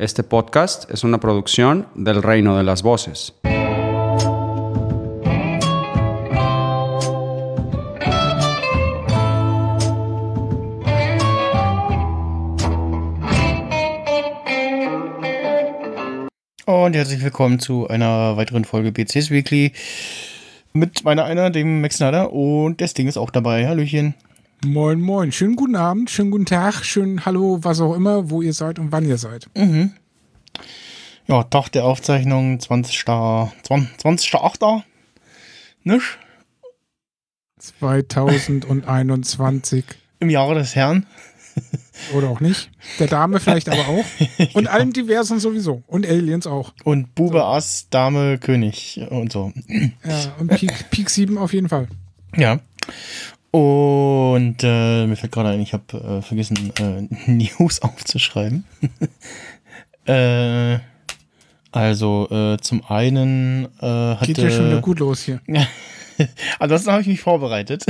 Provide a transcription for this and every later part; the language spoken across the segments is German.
Este podcast es una producción del Reino de las Voces. Und herzlich willkommen zu einer weiteren Folge BCS Weekly mit meiner einer, dem Max Snyder und das Ding ist auch dabei. Hallöchen. Moin, moin. Schönen guten Abend, schönen guten Tag, schönen Hallo, was auch immer, wo ihr seid und wann ihr seid. Mhm. Ja, Tag der Aufzeichnung, 20. 20. 20. 8. Nicht? 2021. Im Jahre des Herrn. Oder auch nicht. Der Dame vielleicht aber auch. Und ja. allen Diversen sowieso. Und Aliens auch. Und Bube, so. Ass, Dame, König und so. Ja, und Peak, Peak 7 auf jeden Fall. Ja. Und äh, mir fällt gerade ein, ich habe äh, vergessen, äh, News aufzuschreiben. äh, also äh, zum einen äh, hatte... Geht ja schon wieder gut los hier. Ansonsten habe ich mich vorbereitet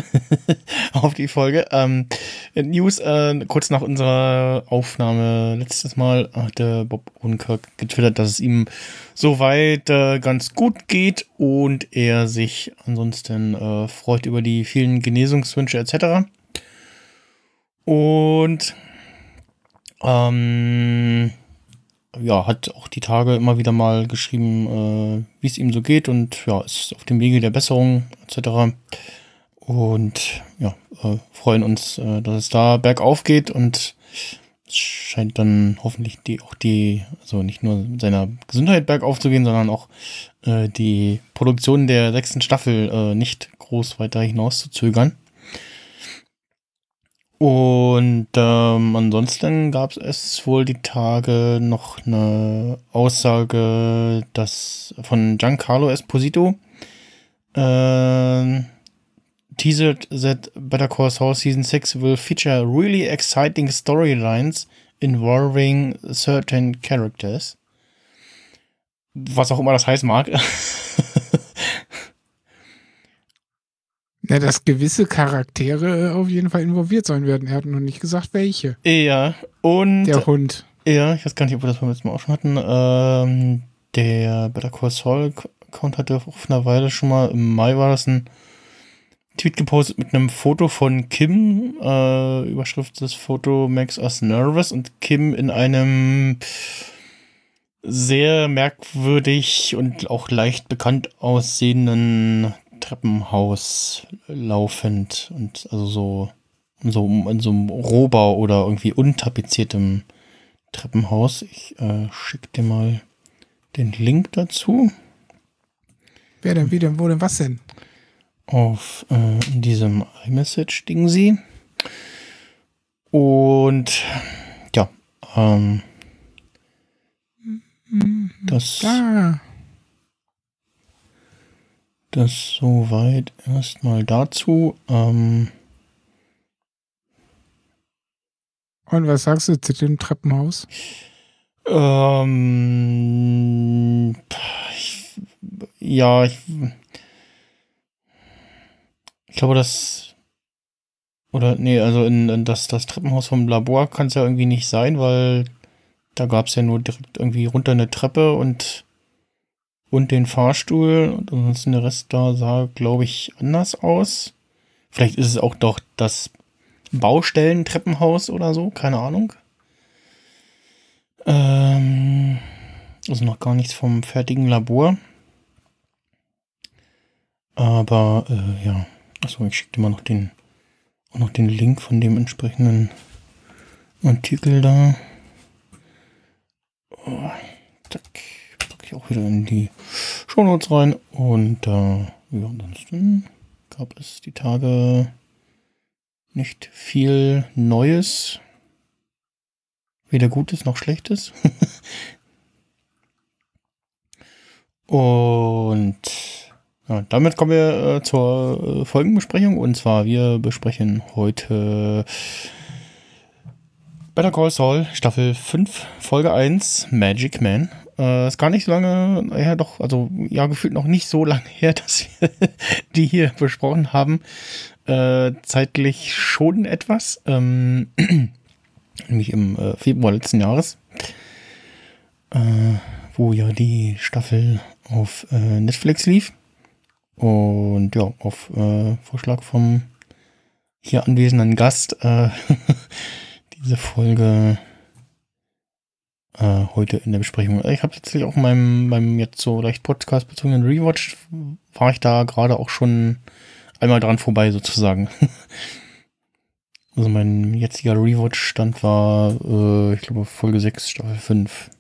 auf die Folge. Ähm, News, äh, kurz nach unserer Aufnahme letztes Mal hatte Bob Odenkirk getwittert, dass es ihm soweit äh, ganz gut geht und er sich ansonsten äh, freut über die vielen Genesungswünsche etc. Und ähm, ja, hat auch die Tage immer wieder mal geschrieben, äh, wie es ihm so geht und ja, ist auf dem Wege der Besserung etc. Und ja, äh, freuen uns, äh, dass es da bergauf geht und es scheint dann hoffentlich die auch die, also nicht nur mit seiner Gesundheit bergauf zu gehen, sondern auch äh, die Produktion der sechsten Staffel äh, nicht groß weiter hinaus zu zögern. Und ähm, ansonsten gab es wohl die Tage noch eine Aussage, dass von Giancarlo Esposito äh, teased that Better Call Saul Season 6 will feature really exciting storylines involving certain characters. Was auch immer das heißen mag. Ja, dass gewisse Charaktere auf jeden Fall involviert sein werden. Er hat noch nicht gesagt, welche. Ja, und. Der Hund. Ja, ich weiß gar nicht, ob wir das beim letzten Mal auch schon hatten. Ähm, der Better Call Saul Account hatte vor einer Weile schon mal, im Mai war das ein Tweet gepostet mit einem Foto von Kim. Äh, Überschrift des Foto makes us nervous und Kim in einem sehr merkwürdig und auch leicht bekannt aussehenden Treppenhaus laufend und also so, so in so einem Rohbau oder irgendwie untapeziertem Treppenhaus. Ich äh, schicke dir mal den Link dazu. Wer denn, wie denn, wo denn, was denn? Auf äh, diesem iMessage-Ding sie. Und ja, ähm, mhm. das. Ah. Das soweit erstmal dazu. Ähm Und was sagst du zu dem Treppenhaus? Ähm, ich, ja, ich, ich glaube, das oder nee, also in, in das, das Treppenhaus vom Labor kann es ja irgendwie nicht sein, weil da gab es ja nur direkt irgendwie runter eine Treppe und und den Fahrstuhl. Und ansonsten der Rest da sah, glaube ich, anders aus. Vielleicht ist es auch doch das Baustellentreppenhaus oder so, keine Ahnung. Ähm, also noch gar nichts vom fertigen Labor. Aber äh, ja, achso, ich schicke dir mal noch den, auch noch den Link von dem entsprechenden Artikel da. Oh, zack ich auch wieder in die Shownotes rein. Und äh, ja, ansonsten gab es die Tage nicht viel Neues. Weder Gutes noch Schlechtes. Und ja, damit kommen wir äh, zur äh, Folgenbesprechung. Und zwar, wir besprechen heute Better Call Saul, Staffel 5, Folge 1, Magic Man. Äh, ist gar nicht so lange her, doch, also ja, gefühlt noch nicht so lange her, dass wir die hier besprochen haben. Äh, zeitlich schon etwas, ähm, nämlich im äh, Februar letzten Jahres. äh, wo ja die Staffel auf äh, Netflix lief. Und ja, auf äh, Vorschlag vom hier anwesenden Gast diese Folge äh, heute in der Besprechung. Ich habe tatsächlich auch meinem, meinem jetzt so leicht Podcast-bezogenen Rewatch, war ich da gerade auch schon einmal dran vorbei sozusagen. also mein jetziger Rewatch-Stand war, äh, ich glaube, Folge 6, Staffel 5.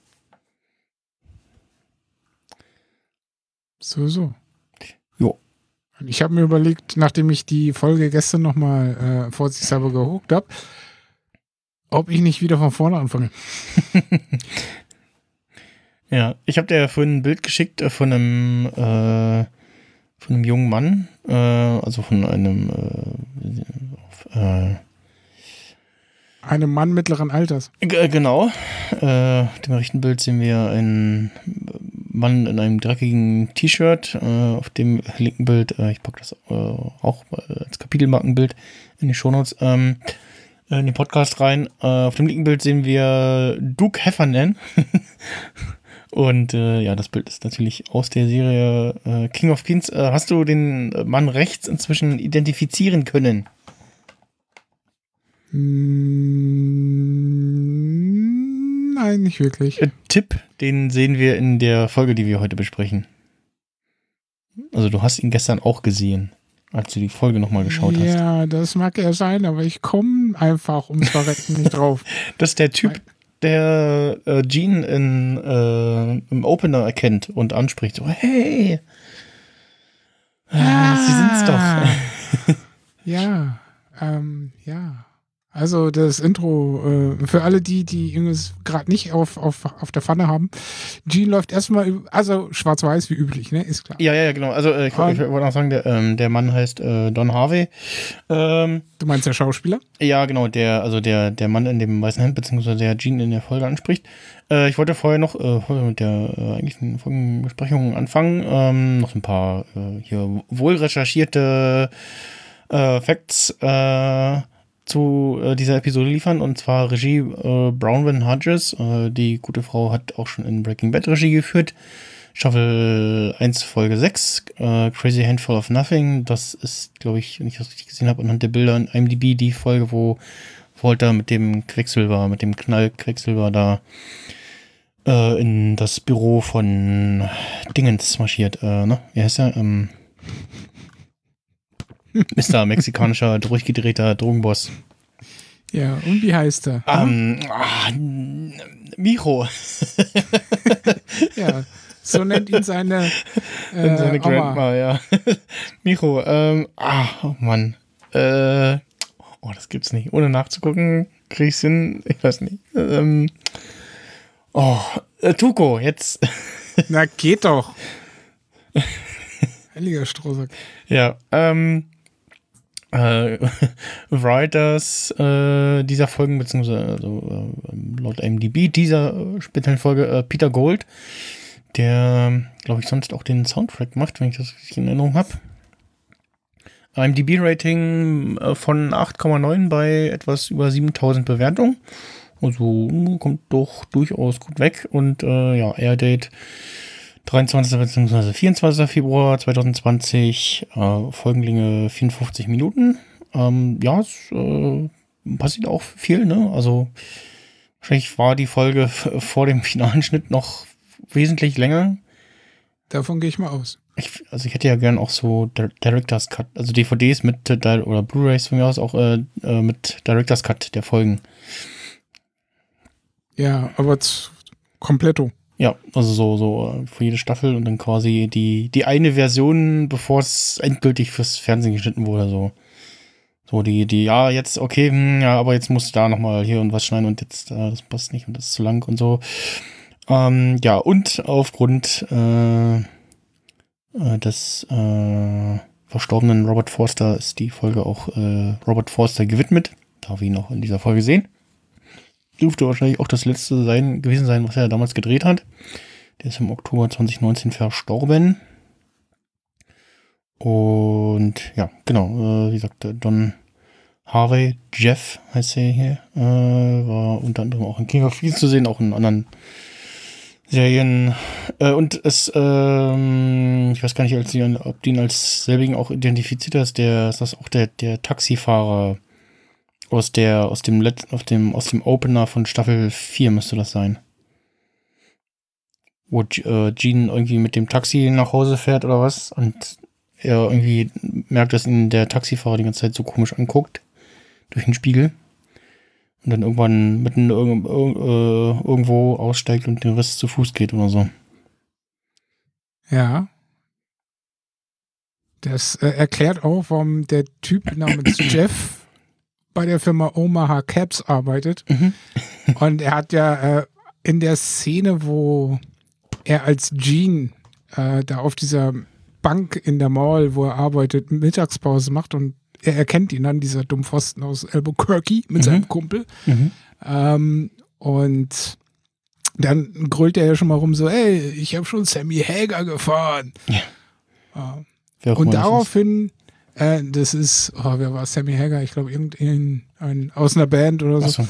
So, so. Jo. Ich habe mir überlegt, nachdem ich die Folge gestern nochmal äh, vorsichtshalber gehuckt habe, ob ich nicht wieder von vorne anfange. ja, ich habe dir vorhin ein Bild geschickt äh, von einem, äh, von einem jungen Mann, äh, also von einem äh, einem Mann mittleren Alters. Genau. Äh, dem rechten Bild sehen wir einen Mann in einem dreckigen T-Shirt. Äh, auf dem linken Bild, äh, ich packe das äh, auch als Kapitelmarkenbild in die Shownotes, ähm, in den Podcast rein. Äh, auf dem linken Bild sehen wir Duke Heffernan. Und äh, ja, das Bild ist natürlich aus der Serie King of Kings. hast du den Mann rechts inzwischen identifizieren können? Hm, nein, nicht wirklich. Äh, Tipp, den sehen wir in der Folge, die wir heute besprechen. Also du hast ihn gestern auch gesehen, als du die Folge nochmal geschaut ja, hast. Ja, das mag er sein, aber ich komme einfach ums Verrecken nicht drauf. Das ist der Typ, der äh, Gene in, äh, im Opener erkennt und anspricht. So, hey, ah, Sie sind's doch. ja, ähm, ja. Also das Intro, äh, für alle die, die irgendwas gerade nicht auf, auf, auf der Pfanne haben, Gene läuft erstmal, also schwarz-weiß wie üblich, ne? Ist klar. Ja, ja, genau. Also äh, ich, ich wollte noch sagen, der, ähm, der Mann heißt äh, Don Harvey. Ähm, du meinst der Schauspieler? Ja, genau, der, also der, der Mann in dem weißen Hemd, beziehungsweise der Gene in der Folge anspricht. Äh, ich wollte vorher noch äh, mit der äh, eigentlichen Folgenbesprechung anfangen. Ähm, noch ein paar äh, hier wohl recherchierte äh, Facts äh, zu äh, dieser Episode liefern. Und zwar Regie äh, Brownwin Hodges. Äh, die gute Frau hat auch schon in Breaking Bad Regie geführt. Staffel 1, Folge 6, äh, Crazy Handful of Nothing. Das ist, glaube ich, wenn ich das richtig gesehen habe, anhand der Bilder in IMDb die Folge, wo Walter mit dem Quecksilber, mit dem Knall Quecksilber da äh, in das Büro von Dingens marschiert. Äh, ne? Wie heißt er? Ähm, Mr. mexikanischer, durchgedrehter Drogenboss. Ja, und wie heißt er? Ähm, ah, Micho. ja, so nennt ihn seine, äh, seine Grandma, ja. Micho, ähm, ah, oh Mann. Äh, oh, das gibt's nicht. Ohne nachzugucken, krieg ich's hin. Ich weiß nicht. Ähm, oh, äh, Tuko, jetzt. Na, geht doch. Heiliger Strohsack. Ja, ähm, äh, Writers äh, dieser Folgen, beziehungsweise also, äh, laut MDB dieser speziellen Folge äh, Peter Gold, der, glaube ich, sonst auch den Soundtrack macht, wenn ich das richtig in Erinnerung habe. IMDb-Rating äh, von 8,9 bei etwas über 7000 Bewertungen. Also kommt doch durchaus gut weg. Und äh, ja, Airdate 23. bzw. 24. Februar 2020, äh, Folgenlänge 54 Minuten. Ähm, ja, es äh, passiert auch viel, ne? Also wahrscheinlich war die Folge vor dem finalen Schnitt noch wesentlich länger. Davon gehe ich mal aus. Ich, also ich hätte ja gern auch so Director's Cut, also DVDs mit oder Blu-rays von mir aus auch äh, äh, mit Director's Cut der Folgen. Ja, aber kompletto. Ja, also so, so äh, für jede Staffel und dann quasi die, die eine Version, bevor es endgültig fürs Fernsehen geschnitten wurde, so. So, die, die, ja, jetzt, okay, hm, ja, aber jetzt musst du da nochmal hier und was schneiden und jetzt, äh, das passt nicht und das ist zu lang und so. Ähm, ja, und aufgrund äh, äh, des äh, verstorbenen Robert Forster ist die Folge auch äh, Robert Forster gewidmet. Darf ich ihn auch in dieser Folge sehen dürfte wahrscheinlich auch das letzte sein, gewesen sein, was er damals gedreht hat. Der ist im Oktober 2019 verstorben. Und ja, genau, äh, wie gesagt, Don Harvey, Jeff heißt er hier, äh, war unter anderem auch in King of Thieves zu sehen, auch in anderen Serien. Äh, und es, ähm, ich weiß gar nicht, als die, ob die ihn als selbigen auch identifiziert ist, der ist das auch der, der Taxifahrer aus der, aus dem Let auf dem, aus dem Opener von Staffel 4 müsste das sein. Wo äh, Gene irgendwie mit dem Taxi nach Hause fährt oder was und er irgendwie merkt, dass ihn der Taxifahrer die ganze Zeit so komisch anguckt durch den Spiegel und dann irgendwann mitten irg äh, irgendwo aussteigt und den Rest zu Fuß geht oder so. Ja. Das äh, erklärt auch, warum der Typ namens Jeff bei der Firma Omaha Cabs arbeitet. Mhm. Und er hat ja äh, in der Szene, wo er als Gene äh, da auf dieser Bank in der Mall, wo er arbeitet, Mittagspause macht und er erkennt ihn dann, dieser Dummpfosten aus Albuquerque mit Mhm. seinem Kumpel. Mhm. Ähm, und dann grölt er ja schon mal rum so, ey, ich habe schon Sammy Hager gefahren. Ja. Äh, und daraufhin, äh, das ist, oh, wer war Sammy Hager? Ich glaube, irgendein ein, aus einer Band oder so. Achso,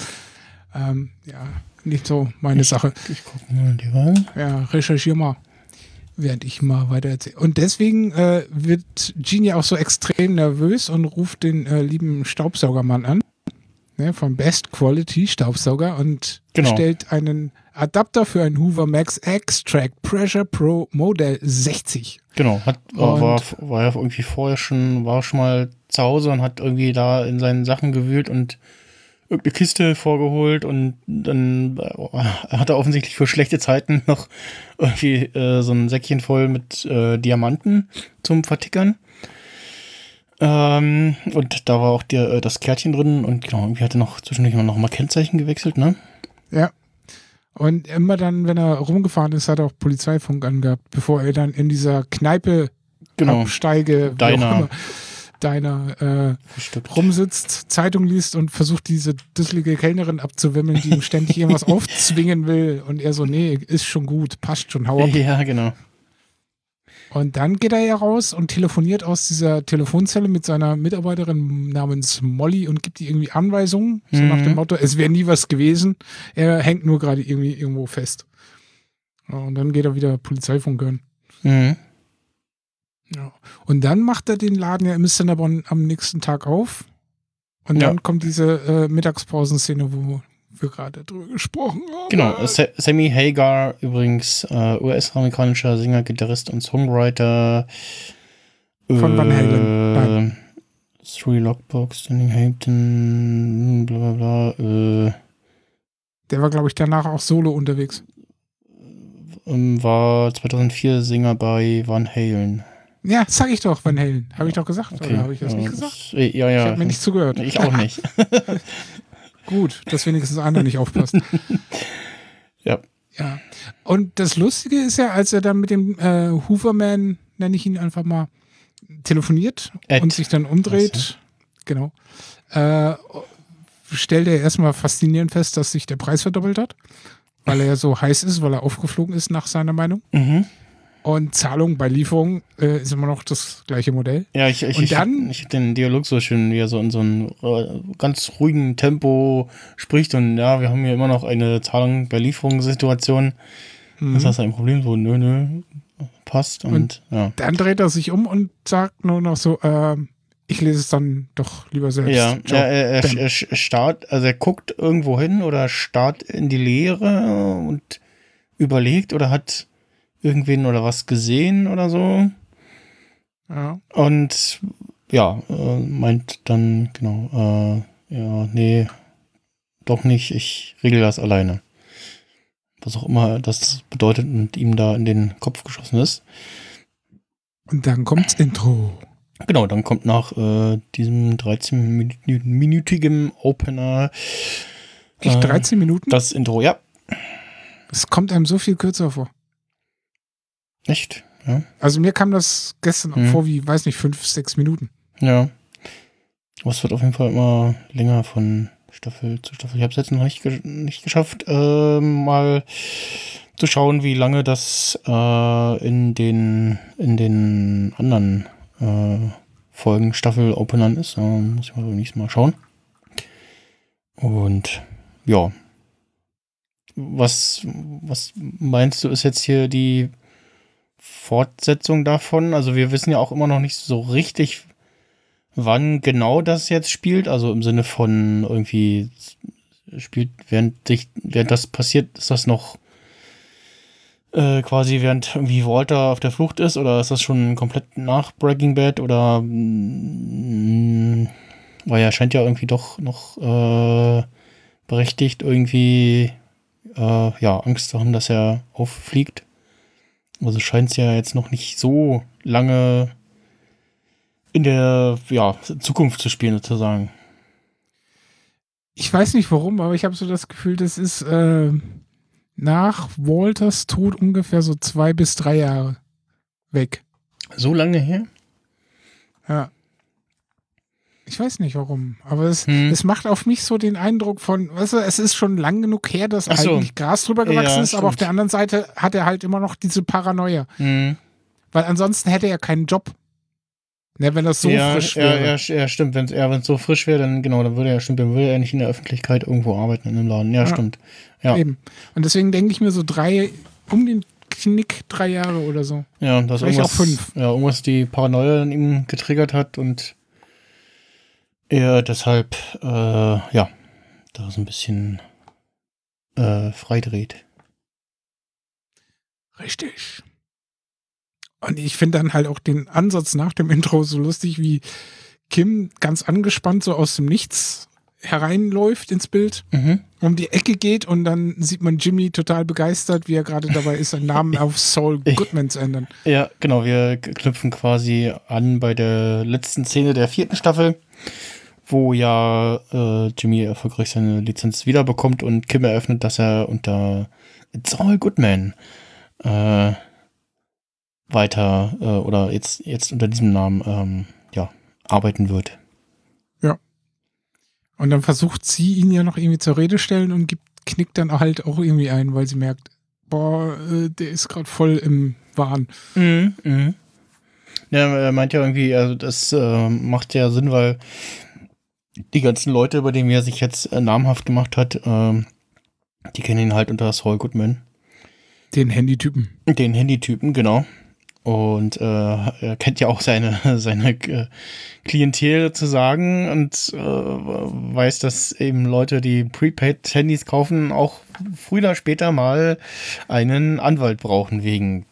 Ähm, ja, nicht so meine Sache. ich gucke mal die Wahl. Ja, recherchier mal, während ich mal weiter erzähle. Und deswegen äh, wird Gene ja auch so extrem nervös und ruft den äh, lieben Staubsaugermann an. Ne, vom Best Quality Staubsauger und Genau. stellt einen Adapter für einen Hoover Max Extract Pressure Pro Modell 60. Genau, hat, war, war, war ja irgendwie vorher schon, war schon mal zu Hause und hat irgendwie da in seinen Sachen gewühlt und irgendeine Kiste vorgeholt und dann äh, hat er offensichtlich für schlechte Zeiten noch irgendwie äh, so ein Säckchen voll mit äh, Diamanten zum Vertickern. Ähm, und da war auch der, äh, das Kärtchen drin und genau, irgendwie hat er noch zwischendurch noch mal Kennzeichen gewechselt, ne? Ja. Und immer dann, wenn er rumgefahren ist, hat er auch Polizeifunk angehabt, bevor er dann in dieser Kneipe Genau, absteige, Deiner. deiner äh, rumsitzt, Zeitung liest und versucht, diese dusselige Kellnerin abzuwimmeln, die ihm ständig irgendwas aufzwingen will. Und er so, nee, ist schon gut, passt schon, hau ab. Ja, genau. Und dann geht er ja raus und telefoniert aus dieser Telefonzelle mit seiner Mitarbeiterin namens Molly und gibt ihr irgendwie Anweisungen, so Mhm. nach dem Motto, es wäre nie was gewesen. Er hängt nur gerade irgendwie irgendwo fest. Und dann geht er wieder Polizeifunk hören. Mhm. Ja. Und dann macht er den Laden ja im Cinnabon am nächsten Tag auf. Und Ja. dann kommt diese äh, Mittagspausenszene, wo wir gerade drüber gesprochen haben. Genau, Sa Sammy Hagar, übrigens äh, US-amerikanischer Sänger, Gitarrist und Songwriter. Von Van Halen, Äh, nein. Three Lockbox, Standing Hampton, bla bla bla. Äh, Der war, glaube ich, danach auch solo unterwegs. ähm, war 2004 Sänger bei Van Halen. Ja, sag ich doch, Van Halen. Habe ich doch gesagt. Okay. Oder habe ich das ja, nicht gesagt? äh, Ja, Ich ja. habe mir nicht zugehört. ich auch nicht. Gut, dass wenigstens einer nicht aufpasst. Ja. Ja. Und das Lustige ist ja, als er dann mit dem äh, Hooverman, nenne ich ihn einfach mal, telefoniert Ed. und sich dann umdreht, Was, genau, äh, stellt er erstmal faszinierend fest, dass sich der Preis verdoppelt hat, weil er ja so heiß ist, weil er aufgeflogen ist, nach seiner Meinung. Mhm. Und Zahlung bei Lieferung äh, ist immer noch das gleiche Modell. Ja, ich, ich, Und ich, dann- ich finde den Dialog so schön, wie er so in so einem äh, ganz ruhigen Tempo spricht und ja, wir haben hier immer noch eine Zahlung bei Lieferungssituation. Mhm. Ist das ein Problem? So, nö, nö, passt und, ja. Dann dreht er sich um und sagt nur noch so, ähm, ich lese es dann doch lieber selbst. Ja, Ciao. ja er, er, Bam. er starrt, also er guckt irgendwo hin oder starrt in die Leere und überlegt oder hat irgendwen oder was gesehen oder so. ja. Und ja, äh, meint dann, genau, äh, ja, nee, doch nicht, ich regel das alleine. Was auch immer das bedeutet und ihm da in den Kopf geschossen ist. Und dann kommt's Intro. Genau, dann kommt nach äh, diesem 13-minütigen Opener Echt Äh, 13 Minuten? das Intro, ja, Es kommt einem so viel kürzer vor. Echt, ja, Also mir kam das gestern auch Mhm. vor wie, weiß nicht, fünf, sechs Minuten. ja. Aber es wird auf jeden Fall immer länger von Staffel zu Staffel. Ich habe es jetzt noch nicht, ge nicht geschafft, äh, mal zu schauen, wie lange das äh, in den in den anderen äh, Folgen Staffel-Openern ist. Da muss ich mal beim nächsten Mal schauen. Und ja. was, was meinst du, ist jetzt hier die Fortsetzung davon? Also wir wissen ja auch immer noch nicht so richtig, wann genau das jetzt spielt. Also im Sinne von irgendwie spielt, während, sich, während das passiert, ist das noch äh, quasi während irgendwie Walter auf der Flucht ist oder ist das schon komplett nach Breaking Bad oder mh, weil er scheint ja irgendwie doch noch äh, berechtigt irgendwie äh, ja Angst zu haben, dass er auffliegt. Also scheint es ja jetzt noch nicht so lange in der ja, Zukunft zu spielen, sozusagen. Ich weiß nicht warum, aber ich habe so das Gefühl, das ist äh, nach Walters Tod ungefähr so zwei bis drei Jahre weg. So lange her? Ja. Ich weiß nicht warum, aber es, Hm. es macht auf mich so den Eindruck von, weißt du, es ist schon lang genug her, dass so. eigentlich Gras drüber gewachsen Ja, ist, aber auf der anderen Seite hat er halt immer noch diese Paranoia, Hm. weil ansonsten hätte er keinen Job. Ne, wenn das so ja, frisch ja, wäre. ja, st- ja, stimmt. Wenn es ja, wenn's so frisch wäre, dann genau, dann würde er stimmt, dann würde er nicht in der Öffentlichkeit irgendwo arbeiten in einem Laden. Ja, Ja. stimmt. Ja, Eben. Und deswegen denke ich mir so drei, um den Knick drei Jahre oder so. ja, dass Vielleicht auch fünf. ja, irgendwas die Paranoia in ihm getriggert hat und er deshalb, äh, ja, da so ein bisschen äh, freidreht. Richtig. Und ich finde dann halt auch den Ansatz nach dem Intro so lustig, wie Kim ganz angespannt so aus dem Nichts hereinläuft ins Bild, Mhm. um die Ecke geht und dann sieht man Jimmy total begeistert, wie er gerade dabei ist, seinen Namen auf Saul Goodman zu ändern. Ja, genau, wir knüpfen quasi an bei der letzten Szene der vierten Staffel, wo ja äh, Jimmy erfolgreich seine Lizenz wiederbekommt und Kim eröffnet, dass er unter It's All Goodman äh, weiter äh, oder jetzt, jetzt unter diesem Namen ähm, ja, arbeiten wird. Und dann versucht sie ihn ja noch irgendwie zur Rede stellen und gibt, knickt dann halt auch irgendwie ein, weil sie merkt, boah, äh, der ist gerade voll im Wahn. Mhm, mhm. Ja, er meint ja irgendwie, also das äh, macht ja Sinn, weil die ganzen Leute, über die er sich jetzt äh, namhaft gemacht hat, ähm, die kennen ihn halt unter Saul Goodman. Den Handytypen. Den Handytypen, genau. Und äh, er kennt ja auch seine, seine äh, Klientel zu sagen und äh, weiß, dass eben Leute, die Prepaid-Handys kaufen, auch früher oder später mal einen Anwalt brauchen wegen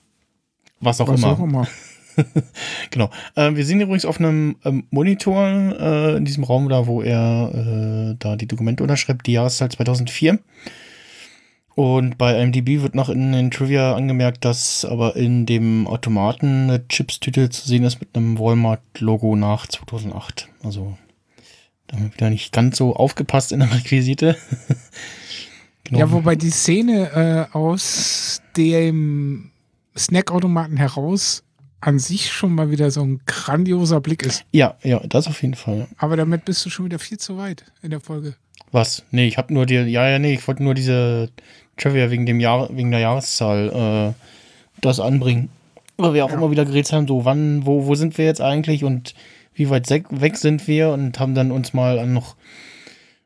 was auch Was immer. auch immer. Genau. Äh, wir sind übrigens auf einem ähm, Monitor äh, in diesem Raum da, wo er äh, da die Dokumente unterschreibt, die Jahreszahl 2004. Und bei IMDb wird noch in den Trivia angemerkt, dass aber in dem Automaten eine Chips-Tüte zu sehen ist mit einem Walmart-Logo nach 2008. Also da haben wir wieder nicht ganz so aufgepasst in der Requisite. genau. Ja, wobei die Szene äh, aus dem Snackautomaten heraus an sich schon mal wieder so ein grandioser Blick ist. ja, ja, das auf jeden Fall. Aber damit bist du schon wieder viel zu weit in der Folge. Was? Nee, ich habe nur die, ja, ja, nee, ich wollte nur diese Trivia wegen dem Jahr, wegen der Jahreszahl äh, das anbringen. Weil wir auch Ja. immer wieder geredet haben, so wann, wo, wo sind wir jetzt eigentlich und wie weit weg sind wir und haben dann uns mal an noch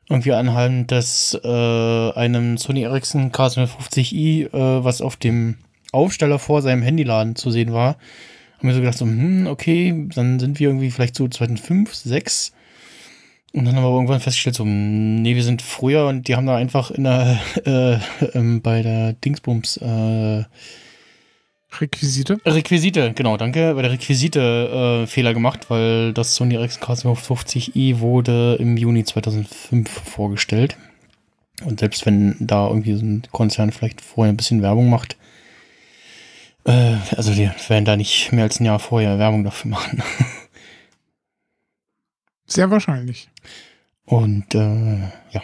irgendwie anhand des äh, einem Sony Ericsson K750i, äh, was auf dem Aufsteller vor seinem Handyladen zu sehen war, haben wir so gedacht, so, hm, okay, dann sind wir irgendwie vielleicht so 2005, 6 und dann haben wir irgendwann festgestellt, so, nee, wir sind früher und die haben da einfach in der, äh, ähm, bei der Dingsbums, äh, Requisite. Requisite, genau, danke, bei der Requisite äh, Fehler gemacht, weil das Sony Ericsson K750i wurde im Juni 2005 vorgestellt. Und selbst wenn da irgendwie so ein Konzern vielleicht vorher ein bisschen Werbung macht, äh, also die werden da nicht mehr als ein Jahr vorher Werbung dafür machen. Sehr wahrscheinlich. Und äh, ja.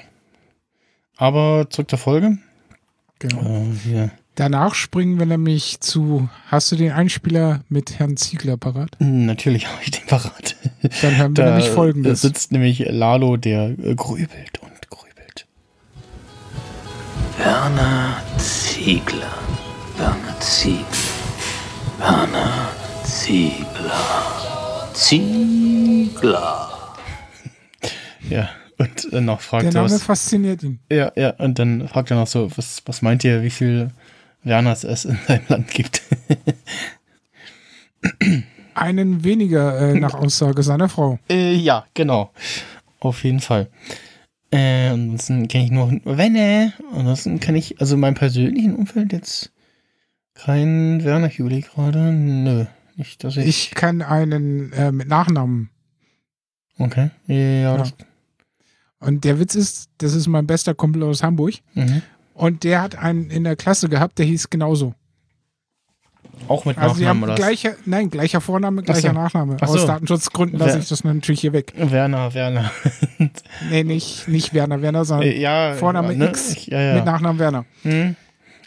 Aber zurück zur Folge. Genau. Äh, wir, Danach springen wir nämlich zu, hast du den Einspieler mit Herrn Ziegler parat? natürlich habe ich den parat. Dann hören wir nämlich folgendes. sitzt nämlich Lalo, der äh, grübelt und grübelt. Werner Ziegler. Werner Ziegler. Werner Ziegler. Ziegler. Ja, Und äh, noch fragt Der er, Name was, fasziniert ihn. ja, ja, und dann fragt er noch so, was, was meint ihr, wie viel Werners es in seinem Land gibt? Einen weniger äh, nach Aussage seiner Frau. Äh, ja, genau. Auf jeden Fall. Äh, ansonsten kenne ich nur Wenne. Ansonsten kann ich, also in meinem persönlichen Umfeld jetzt kein Werner Juli gerade. Nö. Nicht, dass ich. Ich kann einen äh, mit Nachnamen. okay. Ja, das, Und der Witz ist, das ist mein bester Kumpel aus Hamburg. mhm. Und der hat einen in der Klasse gehabt, der hieß genauso. Auch mit Also Nachnamen haben oder? was? gleicher, nein, gleicher Vorname, Ach so. gleicher Nachname. Ach Aus so. Datenschutzgründen lasse Wer- ich das natürlich hier weg. Werner, Werner. Nee, nicht, nicht Werner Werner, sondern ja. Vorname ne? X Ich, ja, ja. mit Nachnamen Werner. Hm.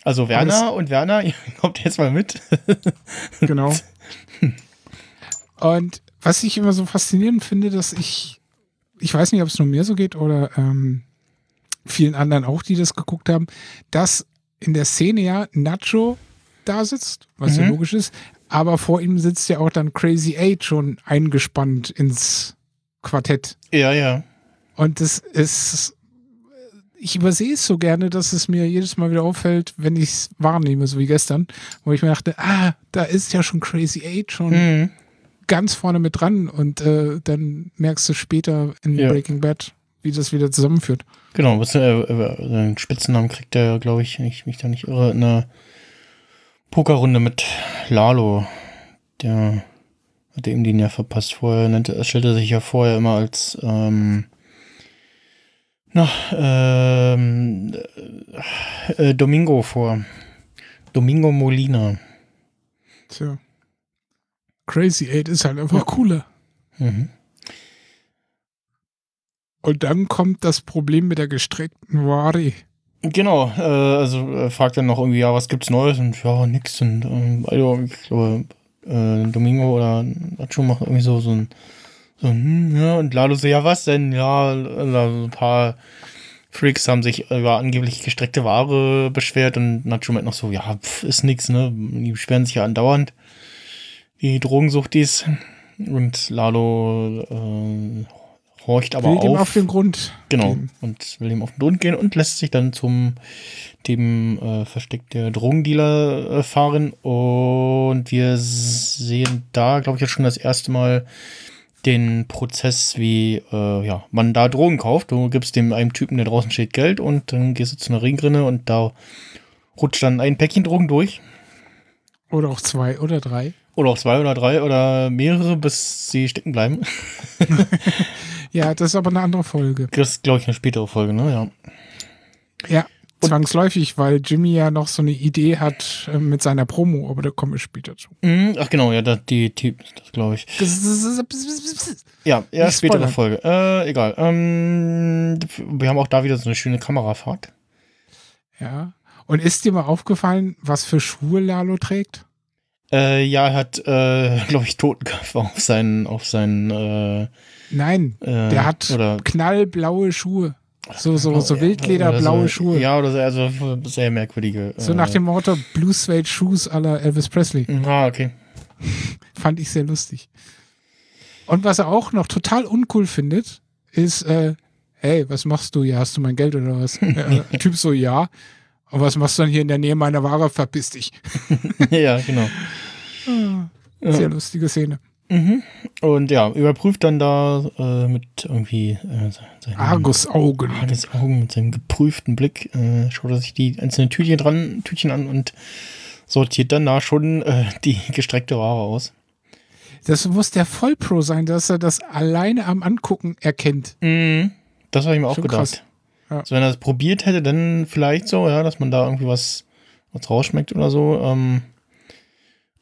Also Werner und Werner, ihr kommt jetzt mal mit. Genau. Und was ich immer so faszinierend finde, dass ich, ich weiß nicht, ob es nur mir so geht oder ähm, vielen anderen auch, die das geguckt haben, dass in der Szene ja Nacho da sitzt, was ja Mhm. logisch ist, aber vor ihm sitzt ja auch dann Crazy Eight schon eingespannt ins Quartett. Ja, ja. Und das ist, ich übersehe es so gerne, dass es mir jedes Mal wieder auffällt, wenn ich es wahrnehme, so wie gestern, wo ich mir dachte, ah, da ist ja schon Crazy Eight schon Mhm. ganz vorne mit dran und äh, dann merkst du später in Ja. Breaking Bad, wie das wieder zusammenführt. Genau, was, äh, äh, den Spitzennamen kriegt er, glaube ich, wenn ich mich da nicht irre, in einer Pokerrunde mit Lalo. Der hatte ihm den ja verpasst. Vorher nannte, er stellte sich ja vorher immer als ähm, na, ähm, äh, Domingo vor. Domingo Molina. Tja. Crazy Eight ist halt einfach cooler. Mhm. Und dann kommt das Problem mit der gestreckten Ware. Genau, äh, also er fragt dann noch irgendwie, ja, was gibt's Neues? Und ja, nix. Und ähm, also, ich glaube, äh, Domingo oder Nacho macht irgendwie so, so ein, so ein, hm, ja, und Lalo so, ja, was denn? Ja, also ein paar Freaks haben sich über angeblich gestreckte Ware beschwert und Nacho meint noch so, ja, pf, ist nix, ne? Die beschweren sich ja andauernd. Die Drogensuchtis. Und Lalo äh, horcht aber Will auf. dem auf den Grund. Genau. gehen. Und will ihm auf den Grund gehen und lässt sich dann zum dem äh, Versteck der Drogendealer äh, fahren. Und wir sehen da, glaube ich, jetzt schon das erste Mal den Prozess, wie äh, ja, man da Drogen kauft. Du gibst dem einem Typen, der draußen steht, Geld und dann gehst du zu einer Ringrinne und da rutscht dann ein Päckchen Drogen durch. Oder auch zwei oder drei. Oder auch zwei oder drei oder mehrere, bis sie stecken bleiben. Ja, das ist aber eine andere Folge. Das ist, glaube ich, eine spätere Folge, ne? Ja. Ja, zwangsläufig, weil Jimmy ja noch so eine Idee hat äh, mit seiner Promo, aber da kommen wir später zu. Mhm, ach genau, ja, da, die, die das glaube ich. Ja, ja, Nicht spätere spoilern. Folge. Äh, egal. Ähm, wir haben auch da wieder so eine schöne Kamerafahrt. Ja. Und ist dir mal aufgefallen, was für Schuhe Lalo trägt? Äh, ja, er hat, äh, glaube ich, Totenköpfe auf seinen, auf seinen, äh, Nein, äh, der hat knallblaue Schuhe. So, so, so oder Wildlederblaue so, Schuhe. Ja, oder so, also sehr merkwürdige. So nach dem Motto Blue Suede Shoes la Elvis Presley. Ah, okay. Fand ich sehr lustig. Und was er auch noch total uncool findet, ist, äh, hey, was machst du hier? Hast du mein Geld oder was? äh, typ so, ja. Und was machst du dann hier in der Nähe meiner Ware? Verpiss dich. ja, genau. Sehr lustige Szene. Mhm. Und ja, überprüft dann da äh, mit irgendwie äh, seinen Argusaugen. Augen mit seinem geprüften Blick, äh, schaut er sich die einzelnen Tütchen dran, Tütchen an und sortiert dann da schon äh, die gestreckte Ware aus. Das muss der Vollpro sein, dass er das alleine am Angucken erkennt. Mhm. Das habe ich mir auch Schon gedacht. krass. Ja. Also wenn er das probiert hätte, dann vielleicht so, ja, dass man da irgendwie was, was rausschmeckt oder so. Ähm,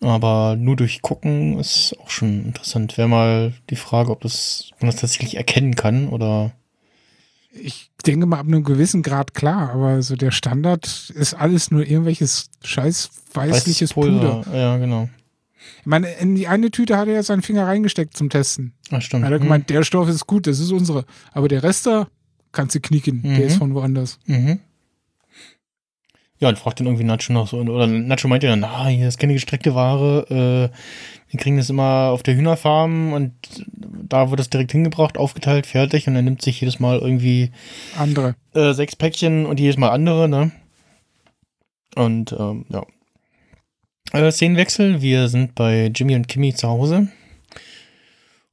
aber nur durch Gucken ist auch schon interessant. Wäre mal die Frage, ob das, man das tatsächlich erkennen kann oder. Ich denke mal ab einem gewissen Grad klar, aber so der Standard ist alles nur irgendwelches scheiß weißliches Puder. Ja, genau. Ich meine, in die eine Tüte hat er ja seinen Finger reingesteckt zum Testen. Ach, stimmt. Da hat er Mhm. gemeint, der Stoff ist gut, das ist unsere. Aber der Rest da kannst du knicken, Mhm. der ist von woanders. Mhm. Ja, und fragt dann irgendwie Nacho noch so. Oder Nacho meinte dann, ah, hier ist keine gestreckte Ware. Äh, wir kriegen das immer auf der Hühnerfarm und da wird es direkt hingebracht, aufgeteilt, fertig und er nimmt sich jedes Mal irgendwie Andere. äh, sechs Päckchen und jedes Mal andere, ne? Und ähm, ja. Äh, Szenenwechsel, wir sind bei Jimmy und Kimmy zu Hause.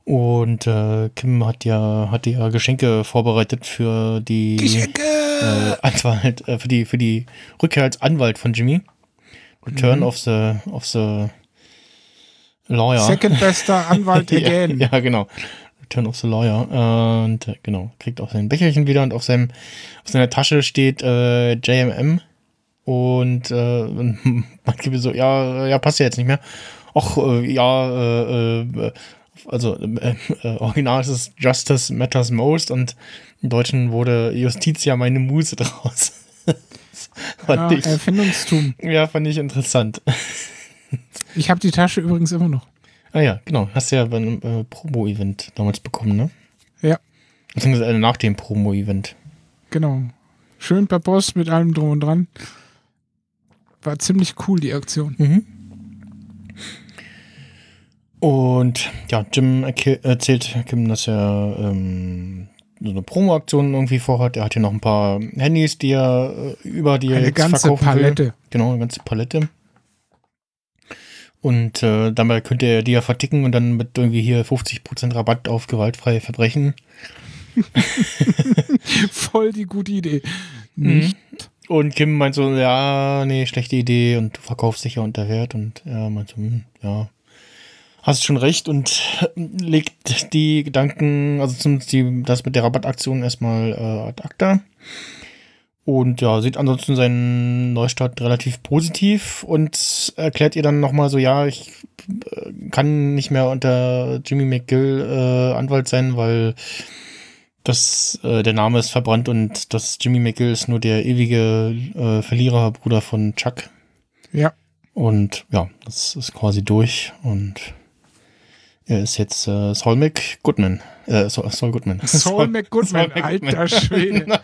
Und äh, Kim hat ja, hat ja Geschenke vorbereitet für die Geschenke! äh, Anwalt, äh, für die, für die Rückkehr als Anwalt von Jimmy. Return Mhm. of the of the Lawyer. Second bester Anwalt ja, again. ja, genau. Return of the Lawyer. Und äh, genau, kriegt auch sein Becherchen wieder und auf seinem auf seiner Tasche steht äh, JMM. Und äh, man gibt so, ja, ja, passt ja jetzt nicht mehr. Ach, äh, ja, äh, äh, also äh, äh, original ist es Justice Matters Most und im Deutschen wurde Justitia meine Muse draus. Fand Ja, ich, Erfindungstum. ja, fand ich interessant. Ich habe die Tasche übrigens immer noch. Ah ja, genau. Hast du ja bei einem äh, Promo-Event damals bekommen, ne? Ja. Beziehungsweise äh, nach dem Promo-Event. Genau. Schön per Post mit allem drum und dran. War ziemlich cool, die Aktion. Mhm. Und ja, Jim erzählt Kim, dass er ähm, so eine Promo-Aktion irgendwie vorhat. Er hat hier noch ein paar Handys, die er äh, über die Eine ganze verkaufen Will. Palette. Genau, eine ganze Palette. Und äh, dabei könnte er die ja verticken und dann mit irgendwie hier 50% Rabatt auf gewaltfreie Verbrechen. Voll die gute Idee. Mhm. Und Kim meint so, ja, nee, schlechte Idee und du verkaufst dich ja unter Wert und er meint so, hm, ja, hast schon recht und legt die Gedanken, also zumindest die, das mit der Rabattaktion erstmal äh, ad acta. Und ja, sieht ansonsten seinen Neustart relativ positiv und erklärt ihr dann nochmal so, ja, ich äh, kann nicht mehr unter Jimmy McGill äh, Anwalt sein, weil das, äh, der Name ist verbrannt und das Jimmy McGill ist nur der ewige äh, Verliererbruder von Chuck. Ja. Und ja, das ist quasi durch und er ist jetzt äh, Saul McGoodman. Äh, Saul, Saul Goodman. Saul McGoodman, Saul alter Schwede.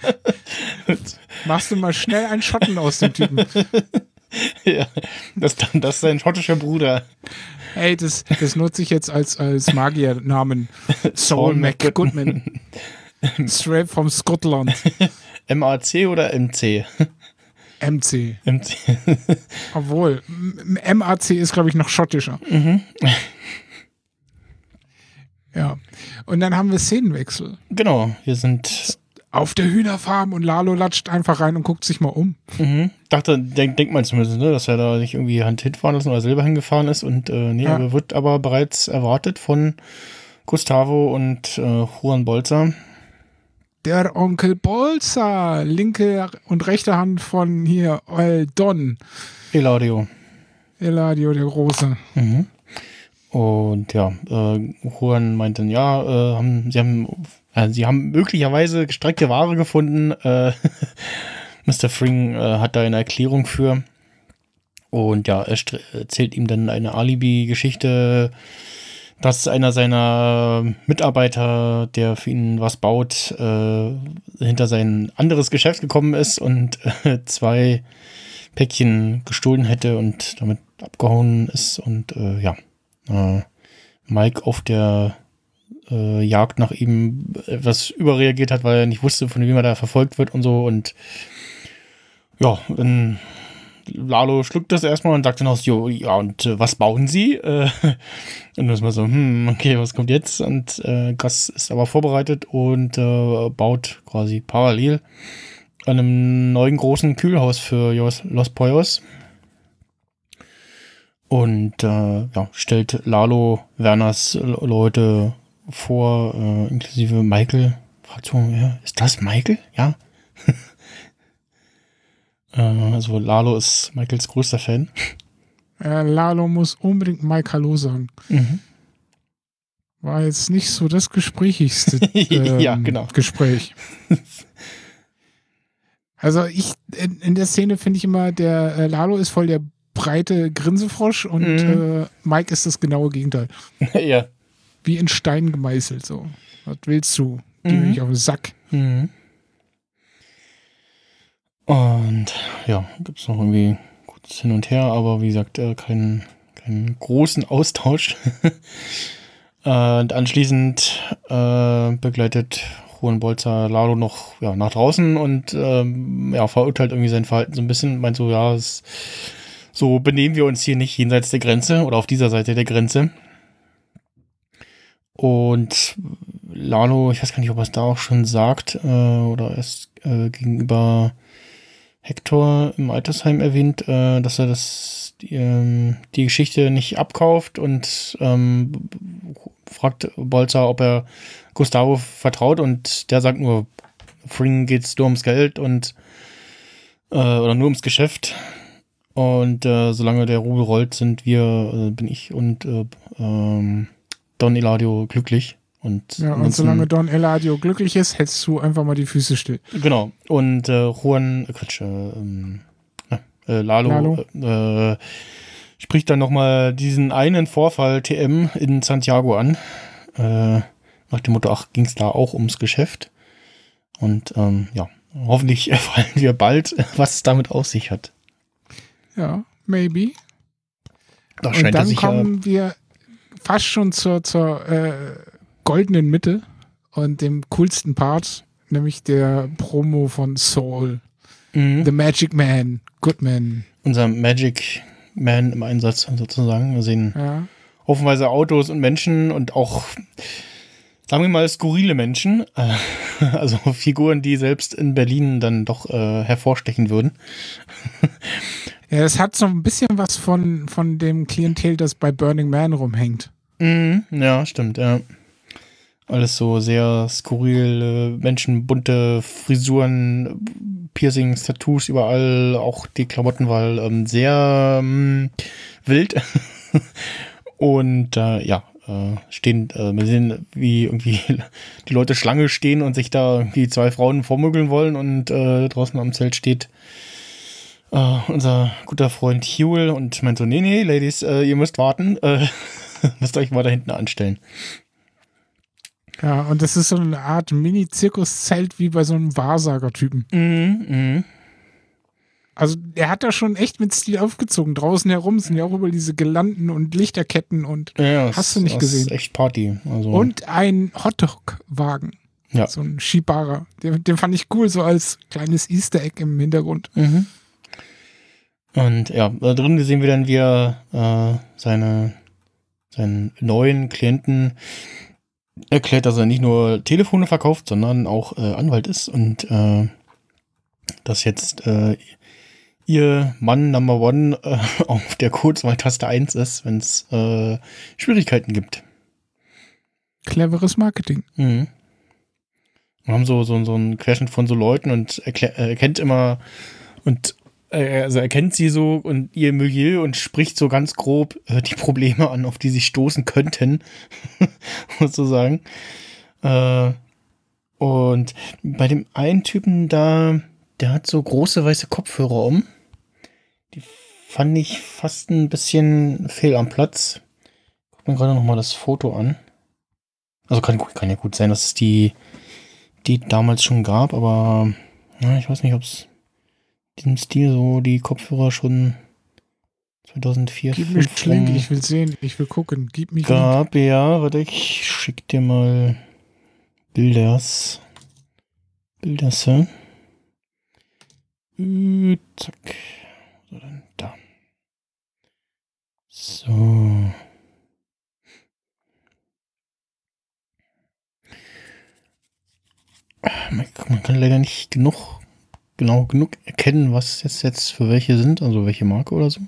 Machst du mal schnell einen Schotten aus dem Typen. ja, das, das ist sein schottischer Bruder. Ey, das, das nutze ich jetzt als, als Magiernamen. Saul McGoodman. Straight from Scotland. MAC oder MC? MC. MC. Obwohl, MAC ist, glaube ich, noch schottischer. Ja. Und dann haben wir Szenenwechsel. genau, wir sind. Auf der Hühnerfarm und Lalo latscht einfach rein und guckt sich mal um. Mhm. Dachte, denk, denkt man zumindest, ne, dass er da nicht irgendwie Hand hinfahren lassen oder selber hingefahren ist und äh, nee, Ja. aber wird aber bereits erwartet von Gustavo und äh, Juan Bolzer. Der Onkel Bolzer, linke und rechte Hand von hier, El Don, Eladio. Eladio der Große. Mhm. Und ja, äh, Juan meint dann, ja, äh, haben, sie haben äh, sie haben möglicherweise gestreckte Ware gefunden. Äh, Mr. Fring äh, hat da eine Erklärung für. Und ja, er erzählt ihm dann eine Alibi-Geschichte, dass einer seiner Mitarbeiter, der für ihn was baut, äh, hinter sein anderes Geschäft gekommen ist und äh, zwei Päckchen gestohlen hätte und damit abgehauen ist. Und äh, ja, äh, Mike auf der äh, Jagd nach ihm etwas überreagiert hat, weil er nicht wusste, von wem er da verfolgt wird und so. Und ja, dann Lalo schluckt das erstmal und sagt dann aus, jo, ja, und äh, was bauen sie? Äh, und dann ist man so, hm, okay, was kommt jetzt? Und äh, Gas ist aber vorbereitet und äh, baut quasi parallel an einem neuen großen Kühlhaus für Los Poyos. Und äh, ja, stellt Lalo Werners Leute vor, äh, inklusive Michael. Fragt so, ja, ist das Michael? Ja. äh, also Lalo ist Michaels größter Fan. Äh, Lalo muss unbedingt Mike Hallo sagen. Mhm. War jetzt nicht so das gesprächigste ähm, Ja, genau. Gespräch. Also ich, in, in der Szene finde ich immer, der äh, Lalo ist voll der breite Grinsefrosch und Mhm. äh, Mike ist das genaue Gegenteil. ja. Wie in Stein gemeißelt so. Was willst du? Geh Mhm. nicht auf den Sack. Mhm. Und ja, gibt es noch irgendwie kurz hin und her, aber wie gesagt, äh, keinen, keinen großen Austausch. Äh, und anschließend äh, begleitet Hohenbolzer Lalo noch ja, nach draußen und ähm, ja, verurteilt irgendwie sein Verhalten so ein bisschen. Meint so, ja, es, so benehmen wir uns hier nicht jenseits der Grenze oder auf dieser Seite der Grenze. Und Lalo, ich weiß gar nicht, ob er es da auch schon sagt äh, oder erst äh, gegenüber Hector im Altersheim erwähnt, äh, dass er das die, ähm, die Geschichte nicht abkauft und ähm, fragt Bolzer, ob er Gustavo vertraut und der sagt nur, Fring geht's nur ums Geld und äh, oder nur ums Geschäft. Und äh, solange der Rubel rollt, sind wir, äh, bin ich und äh, ähm, Don Eladio glücklich. Und, Ja, und solange Don Eladio glücklich ist, hältst du einfach mal die Füße still. Genau. Und äh, Juan, äh, Quatsch, äh, ähm, äh, Lalo, Lalo. Äh, spricht dann nochmal diesen einen Vorfall TM in Santiago an. Äh, nach dem Motto, ach, ging es da auch ums Geschäft. Und ähm, ja, hoffentlich erfahren wir bald, was es damit auf sich hat. Ja, maybe. Da Und scheint dann sich ja. kommen wir fast schon zur, zur äh, goldenen Mitte und dem coolsten Part, nämlich der Promo von Soul. Mhm. The Magic Man, Goodman. Unser Magic Man im Einsatz sozusagen. Wir sehen Ja. haufenweise Autos und Menschen und auch, sagen wir mal, skurrile Menschen. Äh, Also Figuren, die selbst in Berlin dann doch äh, hervorstechen würden. ja, das hat so ein bisschen was von, von dem Klientel, das bei Burning Man rumhängt. Mhm, ja, stimmt, ja. Alles so sehr skurril, äh, Menschen, bunte Frisuren, Piercings, Tattoos überall, auch die Klamottenwahl ähm, sehr ähm, wild. und äh, ja, äh, stehen, äh, wir sehen, wie irgendwie die Leute Schlange stehen und sich da irgendwie zwei Frauen vormögeln wollen und äh, draußen am Zelt steht äh, unser guter Freund Huel und meint so, nee, nee, Ladies, äh, ihr müsst warten, äh, müsst euch mal da hinten anstellen. Ja, und das ist so eine Art Mini-Zirkuszelt wie bei so einem Wahrsager-Typen. Mhm, mhm. Also er hat da schon echt mit Stil aufgezogen. Draußen herum sind ja auch über diese Girlanden und Lichterketten und Ja, Hast das- du nicht das gesehen? Ist echt Party. Also, und ein Hotdog-Wagen. Ja. So ein Skibarer. Den, den fand ich cool, so als kleines Easter Egg im Hintergrund. Mhm. Und ja, da drin sehen wir dann, wie er äh, seine, seinen neuen Klienten erklärt, dass er nicht nur Telefone verkauft, sondern auch äh, Anwalt ist und äh, dass jetzt äh, ihr Mann Number One äh, auf der Kurzwahltaste 1 ist, wenn es äh, Schwierigkeiten gibt. Cleveres Marketing. Mhm. Wir haben so, so, so einen Querschnitt von so Leuten und er erkennt immer und also er kennt sie so und ihr Milieu und spricht so ganz grob äh, die Probleme an, auf die sie stoßen könnten, sozusagen. Äh, und bei dem einen Typen da, der hat so große weiße Kopfhörer um. Die fand ich fast ein bisschen fehl am Platz. Guck mir gerade noch mal das Foto an. Also kann, kann ja gut sein, dass es die, die damals schon gab, aber ja, ich weiß nicht, ob es diesem Stil so die Kopfhörer schon 2004 Gib mir 5 Link, ich will sehen, ich will gucken. Gib mich Link. gab. Ja, warte, ich schick dir mal Bilders. Bilderse. Äh, Zack. So, dann da. So. Man, man kann leider nicht genug, genau genug erkennen, was jetzt, jetzt für welche sind, also welche Marke oder so.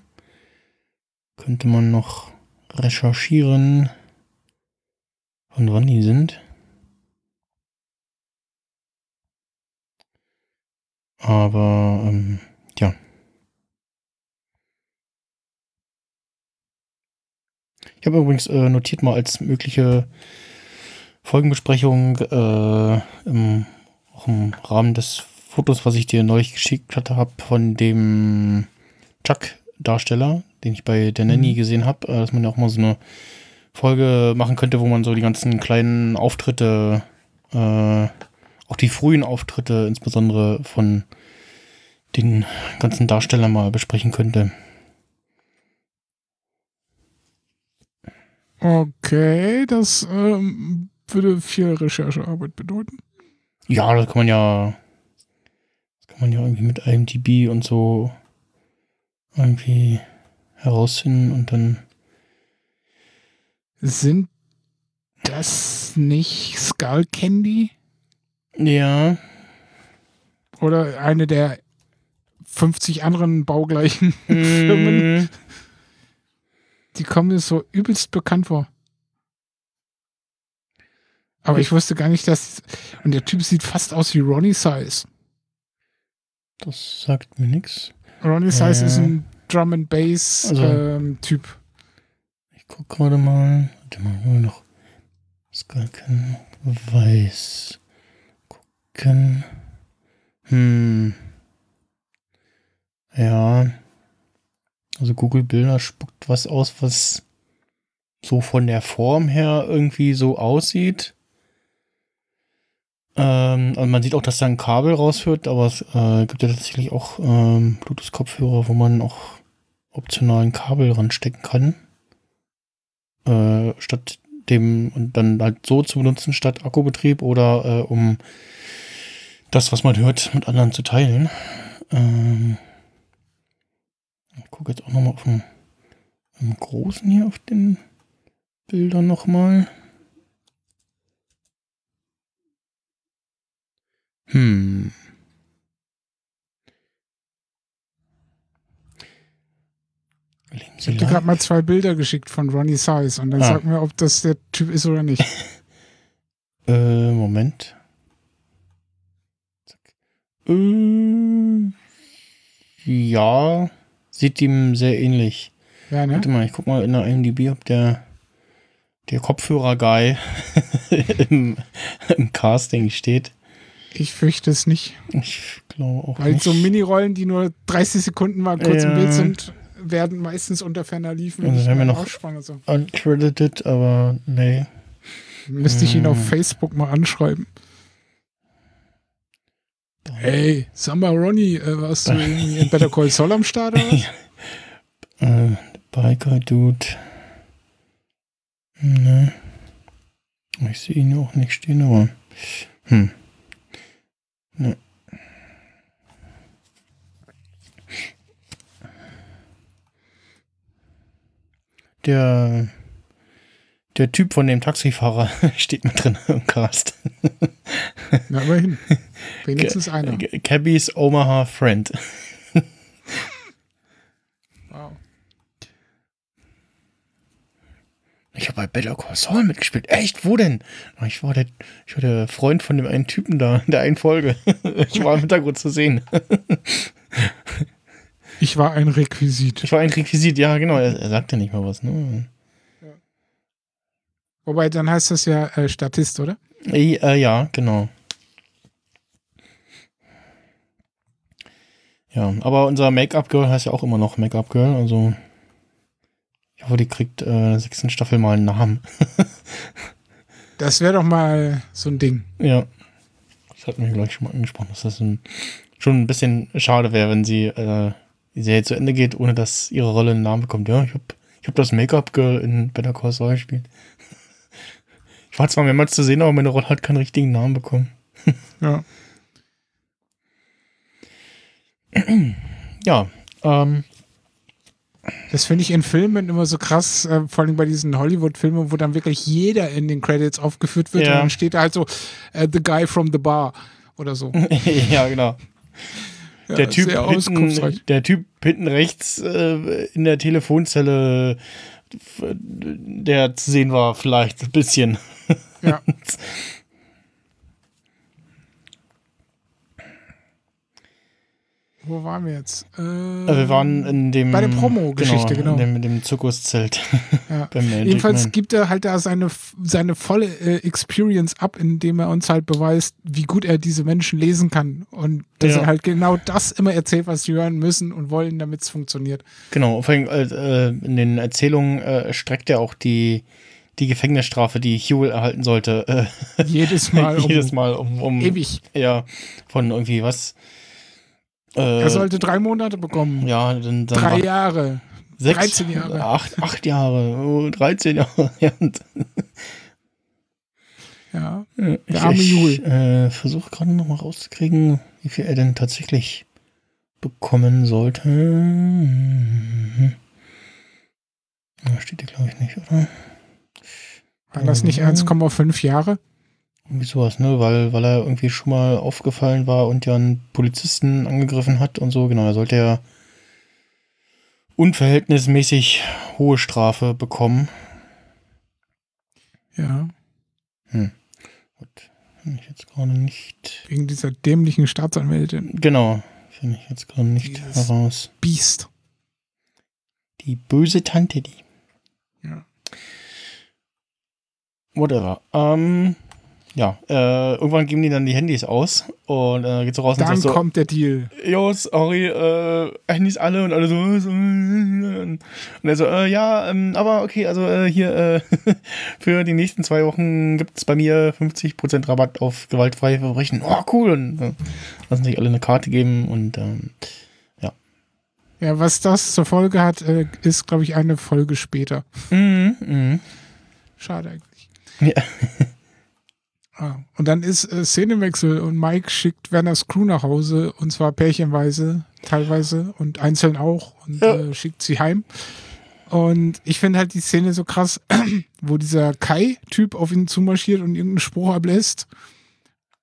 Könnte man noch recherchieren, von wann die sind. Aber, ähm, ja. Ich habe übrigens äh, notiert mal als mögliche Folgenbesprechung äh, im, auch im Rahmen des Fotos, was ich dir neulich geschickt hatte, hab von dem Chuck-Darsteller, den ich bei der Nanny Mhm. gesehen habe, äh, dass man ja auch mal so eine Folge machen könnte, wo man so die ganzen kleinen Auftritte, äh, auch die frühen Auftritte insbesondere von den ganzen Darstellern mal besprechen könnte. Okay, das ähm, würde viel Recherchearbeit bedeuten. Ja, das kann man ja, kann man ja irgendwie mit IMDb und so irgendwie herausfinden und dann. Sind das nicht Skull Candy? Ja, Oder eine der 50 anderen baugleichen Firmen? mm, Die kommen mir so übelst bekannt vor. Aber ich wusste gar nicht, dass. Und der Typ sieht fast aus wie Ronnie Size. Das sagt mir nichts. Ronnie Size ist ein Drum and Bass Also- ähm, Typ. Ich guck gerade mal. Warte mal, nur noch. Skalken weiß. Gucken. Hm. Ja. Also Google Bilder spuckt was aus, was so von der Form her irgendwie so aussieht. Ähm, also man sieht auch, dass da ein Kabel rausführt, aber es äh, gibt ja tatsächlich auch ähm, Bluetooth-Kopfhörer, wo man auch optional ein Kabel ranstecken kann äh, statt dem und dann halt so zu benutzen statt Akkubetrieb oder äh, um das, was man hört, mit anderen zu teilen. Ähm, ich gucke jetzt auch nochmal auf im Großen hier auf den Bildern nochmal. Hm. Ich Sie hab dir gerade mal zwei Bilder geschickt von Ronnie Size und dann Ah. sag mir, ob das der Typ ist oder nicht. Äh, Moment. Zack. Äh, ja, sieht ihm sehr ähnlich. Ja, ne? Warte mal, ich guck mal in der IMDb, ob der, der Kopfhörer-Guy im, im Casting steht. Ich fürchte es nicht. Ich glaube auch Weil nicht. so Minirollen, die nur 30 Sekunden mal kurz im Ja. Bild sind, werden meistens unter ferner Liefen. Also wenn wir noch- so. Uncredited, aber nee. Müsste ich ihn auf Hm. Facebook mal anschreiben. Hey, sag mal, Ronny, äh, warst du irgendwie in Better Call Saul am Start? Äh, Biker Dude. Ne. Ich sehe ihn auch nicht stehen, aber. Hm. Ne. Der. Der Typ von dem Taxifahrer steht mit drin im Cast. Na, immerhin. Wenigstens einer. Cabby's Omaha Friend. Ich habe bei Better Call Saul mitgespielt. Echt? Wo denn? Ich war der, ich war der Freund von dem einen Typen da in der einen Folge. Ich war im Hintergrund zu sehen. Ich war ein Requisit. Ich war ein Requisit, ja, genau. Er, er sagte nicht mal was, ne? Wobei, dann heißt das ja äh, Statist, oder? Äh, äh, ja, genau. Ja, aber unser Make-up-Girl heißt ja auch immer noch Make-up-Girl, also ich hoffe, die kriegt äh, in der sechsten Staffel mal einen Namen. Das wäre doch mal so ein Ding. Ja. Das hatten wir gleich schon mal angesprochen, dass das ein, schon ein bisschen schade wäre, wenn sie äh, die Serie zu Ende geht, ohne dass ihre Rolle einen Namen bekommt. Ja, ich habe ich hab das Make-up-Girl in Better Call Saul gespielt. Ich war zwar mehrmals zu sehen, aber meine Rolle hat keinen richtigen Namen bekommen. Ja. Ja, ähm, Das finde ich in Filmen immer so krass, äh, vor allem bei diesen Hollywood-Filmen, wo dann wirklich jeder in den Credits aufgeführt wird Ja. und dann steht da halt so äh, The Guy from the Bar oder so. ja, genau. Ja, der, typ hinten, der Typ hinten rechts äh, in der Telefonzelle, der zu sehen war, vielleicht ein bisschen. Ja. Wo waren wir jetzt? Äh, wir waren in dem. Bei der Promo-Geschichte, genau. In dem, in dem Zirkuszelt. ja. Jedenfalls gibt er halt da seine, seine volle äh, Experience ab, indem er uns halt beweist, wie gut er diese Menschen lesen kann. Und dass Ja. er halt genau das immer erzählt, was sie hören müssen und wollen, damit es funktioniert. Genau, vor allem äh, in den Erzählungen äh, streckt er auch die, die Gefängnisstrafe, die Huel erhalten sollte, äh, Jedes Mal. um jedes Mal um, um Ewig. ja, von irgendwie was. Äh, Er sollte drei Monate bekommen. ja, dann, dann Drei war- Jahre. Sechs, 13 Jahre. Acht, acht Jahre, oh, 13 Jahre. Ja, äh, ich, arme ich Jul. äh, versuche gerade noch mal rauszukriegen, wie viel er denn tatsächlich bekommen sollte. Da steht hier, glaube ich, nicht, oder? Waren das nicht Mhm. 1,5 Jahre? Irgendwie sowas, ne? Weil, weil er irgendwie schon mal aufgefallen war und ja einen Polizisten angegriffen hat und so. Genau, da sollte er unverhältnismäßig hohe Strafe bekommen. Ja. Gut, finde ich jetzt gerade nicht. Wegen dieser dämlichen Staatsanwältin. Genau, finde ich jetzt gerade nicht Dieses- heraus. Biest. Die böse Tante, die. Ja. Whatever. Ähm, ja, äh, irgendwann geben die dann die Handys aus und äh, geht so raus und Dann sagt so, kommt der Deal. Jo, sorry, äh, Handys alle und alle so, äh, so und er so, äh, ja, ähm, aber okay, also äh, hier, äh, für die nächsten zwei Wochen gibt's bei mir 50% Rabatt auf gewaltfreie Verbrechen. Oh, cool. Und äh, lassen sich alle eine Karte geben und ähm, Ja, was das zur Folge hat, äh, ist, glaube ich, eine Folge später. mhm, mhm. Schade eigentlich. Ja. Ah, und dann ist äh, Szenenwechsel und Mike schickt Werners Crew nach Hause und zwar pärchenweise, teilweise und einzeln auch und Ja. äh, schickt sie heim. Und ich finde halt die Szene so krass, wo dieser Kai-Typ auf ihn zumarschiert und irgendeinen Spruch ablässt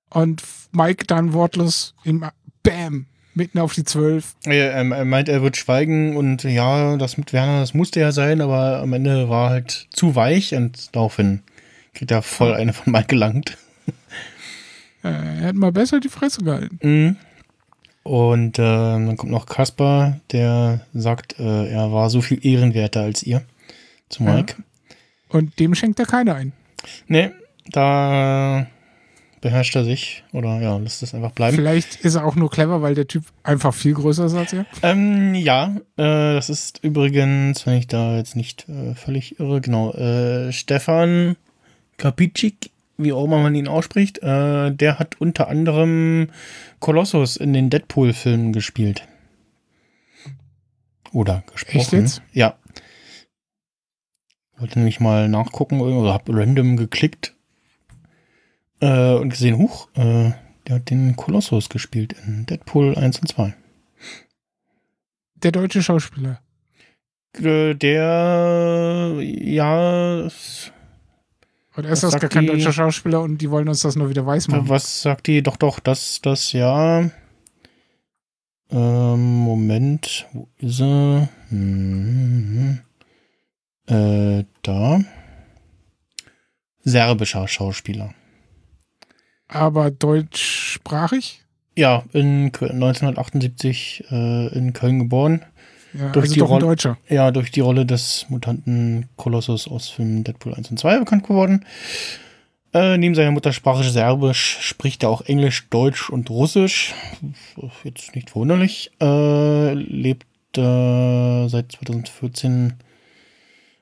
und Mike dann wortlos ihm Bam mitten auf die Zwölf. Er, er, er meint, er wird schweigen und ja, das mit Werner, das musste ja sein, aber am Ende war halt zu weich und daraufhin kriegt er voll eine von Mike gelangt. Er hat mal besser die Fresse gehalten. Mhm. Und äh, dann kommt noch Kaspar, der sagt, äh, er war so viel ehrenwerter als ihr. Zu Ja. Mike. Und dem schenkt er keine ein. Nee, da beherrscht er sich oder ja, lässt es einfach bleiben. Vielleicht ist er auch nur clever, weil der Typ einfach viel größer ist als er. Ähm, ja, äh, das ist übrigens, wenn ich da jetzt nicht äh, völlig irre, genau, äh, Stefan Kapitschik, wie auch immer man ihn ausspricht, äh, der hat unter anderem Kolossus in den Deadpool-Filmen gespielt. Oder gesprochen. Ja. Wollte nämlich mal nachgucken oder hab random geklickt äh, und gesehen, huch, äh, der hat den Kolossus gespielt in Deadpool 1 und 2. Der deutsche Schauspieler. Äh, Der, ja, s- Oder Was ist das gar kein die- deutscher Schauspieler und die wollen uns das nur wieder weiß machen? was sagt die? Doch, doch, das, das, ja. Ähm, Moment, wo ist er? Hm, äh, da. Serbischer Schauspieler. Aber deutschsprachig? Ja, in Kö- 1978 äh, in Köln geboren. Ja, Durch also die Rolle-. Ja, durch die Rolle des Mutanten Kolossus aus Filmen Deadpool 1 und 2 bekannt geworden. Äh, neben seiner Muttersprache Serbisch spricht er auch Englisch, Deutsch und Russisch. Jetzt nicht verwunderlich. Äh, lebt äh, seit 2014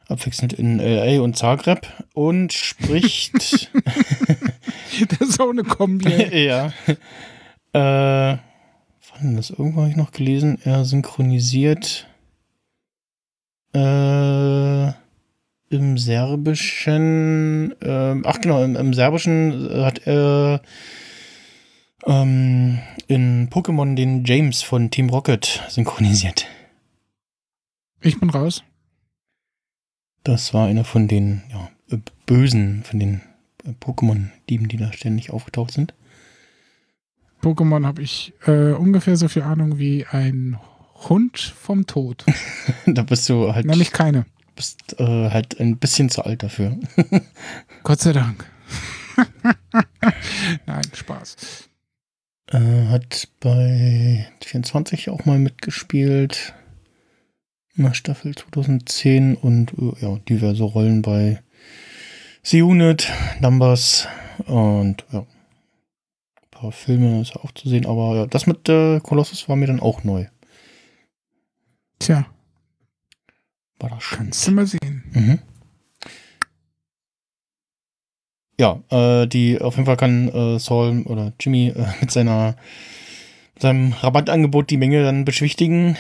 abwechselnd in LA und Zagreb und spricht. Das ist auch eine Kombi. ja. Äh, denn das? Irgendwo habe ich noch gelesen. Er synchronisiert äh, im Serbischen. ähm, ach genau, im, im Serbischen hat er ähm, in Pokémon den James von Team Rocket synchronisiert. Ich bin raus. Das war einer von den ja, äh, Bösen, von den äh, Pokémon-Dieben, die da ständig aufgetaucht sind. Pokémon habe ich äh, ungefähr so viel Ahnung wie ein Hund vom Tod. da bist du halt. Nämlich keine. bist äh, halt ein bisschen zu alt dafür. Gott sei Dank. Nein, Spaß. Äh, hat bei 24 auch mal mitgespielt. In der Staffel 2010 und äh, ja, diverse Rollen bei The Unit, Numbers und ja. Paar Filme ist auch zu sehen, aber ja, das mit äh, Colossus war mir dann auch neu. Tja, War das schon. kannst du mal sehen. Mhm. Ja, äh, die auf jeden Fall kann äh, Saul oder Jimmy äh, mit seiner mit seinem Rabattangebot die Menge dann beschwichtigen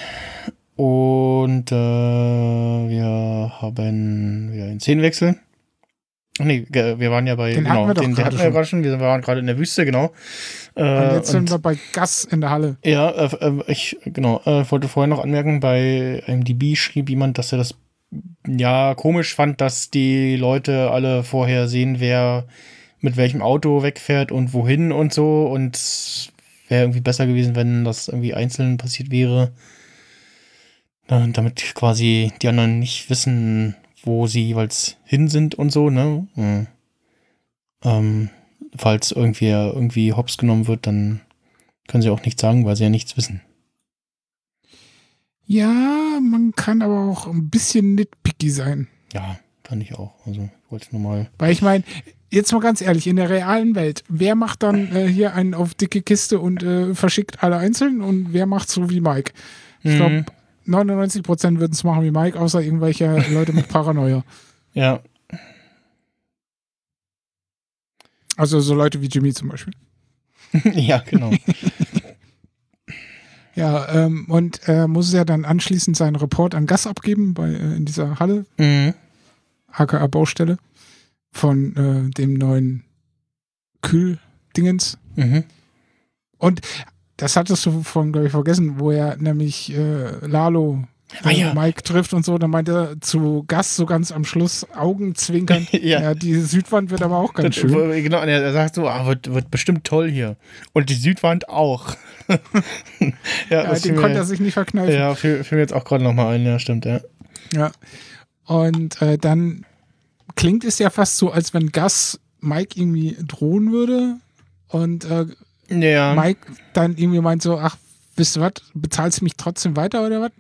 Und äh, wir haben wieder einen Szenenwechsel. Nee, wir waren ja bei, Den genau, hatten wir doch den, den hatten wir gerade schon. Wir waren gerade in der Wüste, genau. Äh, Und jetzt sind wir bei Gas in der Halle. ja, äh, äh, ich genau äh, wollte vorher noch anmerken, bei MDB schrieb jemand, dass er das ja komisch fand, dass die Leute alle vorher sehen, wer mit welchem Auto wegfährt und wohin und so. Und wäre irgendwie besser gewesen, wenn das irgendwie einzeln passiert wäre. Äh, damit quasi die anderen nicht wissen, wo sie jeweils hin sind und so, ne? Mhm. Ähm, falls irgendwer irgendwie hops genommen wird, dann können sie auch nichts sagen, weil sie ja nichts wissen. Ja, man kann aber auch ein bisschen nitpicky sein. Ja, kann ich auch. Also ich wollte nur mal. Weil ich meine, jetzt mal ganz ehrlich, in der realen Welt, wer macht dann äh, hier einen auf dicke Kiste und äh, verschickt alle einzeln und wer macht so wie Mike? Ich glaube, Mhm. 99 Prozent würden es machen wie Mike, außer irgendwelche Leute mit Paranoia. Ja, Also so Leute wie Jimmy zum Beispiel. ja, genau. Ja, ähm, und er muss ja dann anschließend seinen Report an Gas abgeben bei, äh, in dieser Halle, mhm. aka Baustelle, von äh, dem neuen Kühldingens. Mhm. Und das hattest du von, glaube ich, vergessen, wo er nämlich äh, Lalo Ah, äh, ja. Mike trifft und so, dann meint er zu Gas so ganz am Schluss Augenzwinkern. Ja. ja, die Südwand wird aber auch ganz Das, schön. wo- genau, und er sagt so, ah, wird, wird bestimmt toll hier. Und die Südwand auch. ja, Ja, den konnte er sich nicht verkneifen. Ja, fiel, fiel mir jetzt auch gerade nochmal ein, ja, stimmt, ja. Ja. Und äh, dann klingt es ja fast so, als wenn Gus Mike irgendwie drohen würde. Und äh, Ja. Mike dann irgendwie meint so, ach, wisst ihr was, bezahlst du mich trotzdem weiter oder was?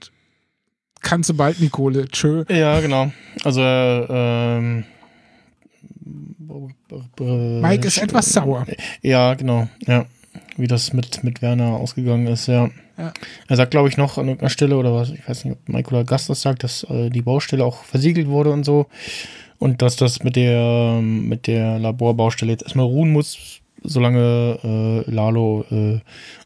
Kannst du bald, Nicole. Tschö. Ja, genau. Also, ähm. Mike ist etwas sauer. Ja, genau. Ja. Wie das mit, mit Werner ausgegangen ist, ja. Ja. Er sagt, glaube ich, noch an irgendeiner Stelle, oder was, ich weiß nicht, ob Mike oder Gast das sagt, dass äh, die Baustelle auch versiegelt wurde und so. Und dass das mit der, mit der Laborbaustelle jetzt erstmal ruhen muss, solange äh, Lalo äh,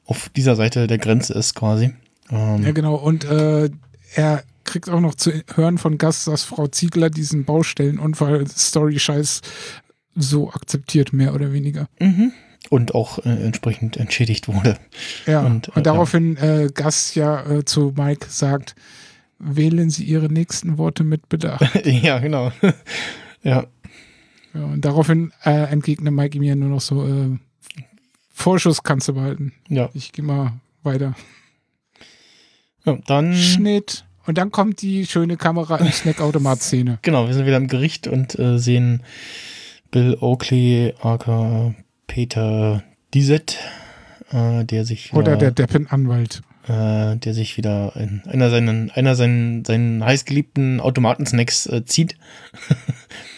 auf dieser Seite der Grenze ist, quasi. Ähm, Ja, genau. Und äh, er kriegt auch noch zu hören von Gus, dass Frau Ziegler diesen Baustellenunfall-Story-Scheiß so akzeptiert, mehr oder weniger. mhm. Und auch äh, entsprechend entschädigt wurde. Ja, Und, und, äh, daraufhin äh, Gus ja äh, zu Mike sagt, wählen Sie Ihre nächsten Worte mit Bedacht. ja, genau. ja. Ja, und daraufhin äh, entgegnet Mike ja nur noch so, äh, Vorschuss kannst du behalten. Ja. Ich gehe mal weiter. ja. Dann. Schnitt. Und dann kommt die schöne Kamera im Snackautomat-Szene. Genau, wir sind wieder im Gericht und äh, sehen Bill Oakley, aka Peter Dizet, äh, der sich wieder, Oder der Deppenanwalt. äh, der sich wieder in einer seinen, einer seinen, seinen heißgeliebten Automatensnacks äh, zieht.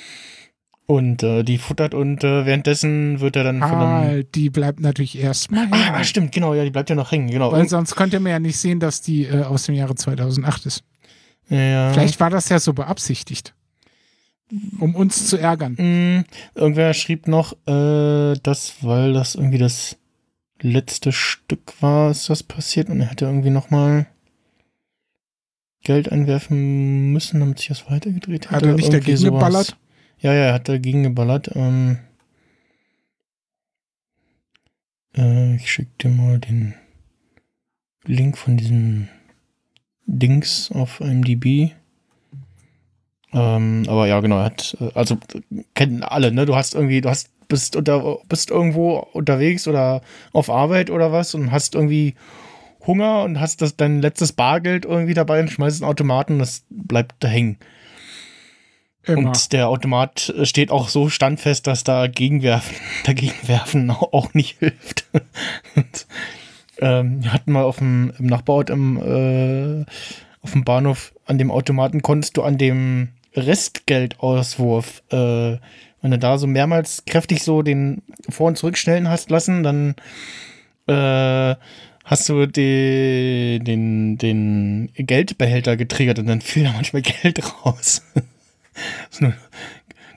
und äh, die futtert und äh, währenddessen wird er dann von Ah, einem. die bleibt natürlich erstmal Ah, ah, stimmt, genau, ja, die bleibt ja noch hängen, genau. Weil sonst könnte man ja nicht sehen, dass die äh, aus dem Jahre 2008 ist. ja. Vielleicht war das ja so beabsichtigt. Um uns zu ärgern. Mm, irgendwer schrieb noch, äh, dass, weil das irgendwie das letzte Stück war, ist das passiert und er hätte irgendwie nochmal Geld einwerfen müssen, damit sich das weitergedreht hätte. Hat er nicht dagegen sowas. geballert? Ja, ja, er hat dagegen geballert. Ähm, äh, ich schick dir mal den Link von diesem Dings auf IMDb. Ähm, aber ja, genau, er hat, äh, also kennen alle, ne? Du hast irgendwie, du hast, bist unter, bist irgendwo unterwegs oder auf Arbeit oder was und hast irgendwie Hunger und hast das dein letztes Bargeld irgendwie dabei und schmeißt einen Automaten das bleibt da hängen. Immer. Und der Automat steht auch so standfest, dass da gegenwerfen, dagegen werfen auch auch nicht hilft. und, ähm, wir hatten mal auf dem im Nachbarort im, äh, auf dem Bahnhof an dem Automaten konntest du an dem Restgeldauswurf, äh, wenn du da so mehrmals kräftig so den vor- und zurückschnellen hast lassen, dann äh, hast du die, den, den Geldbehälter getriggert und dann fiel da manchmal Geld raus.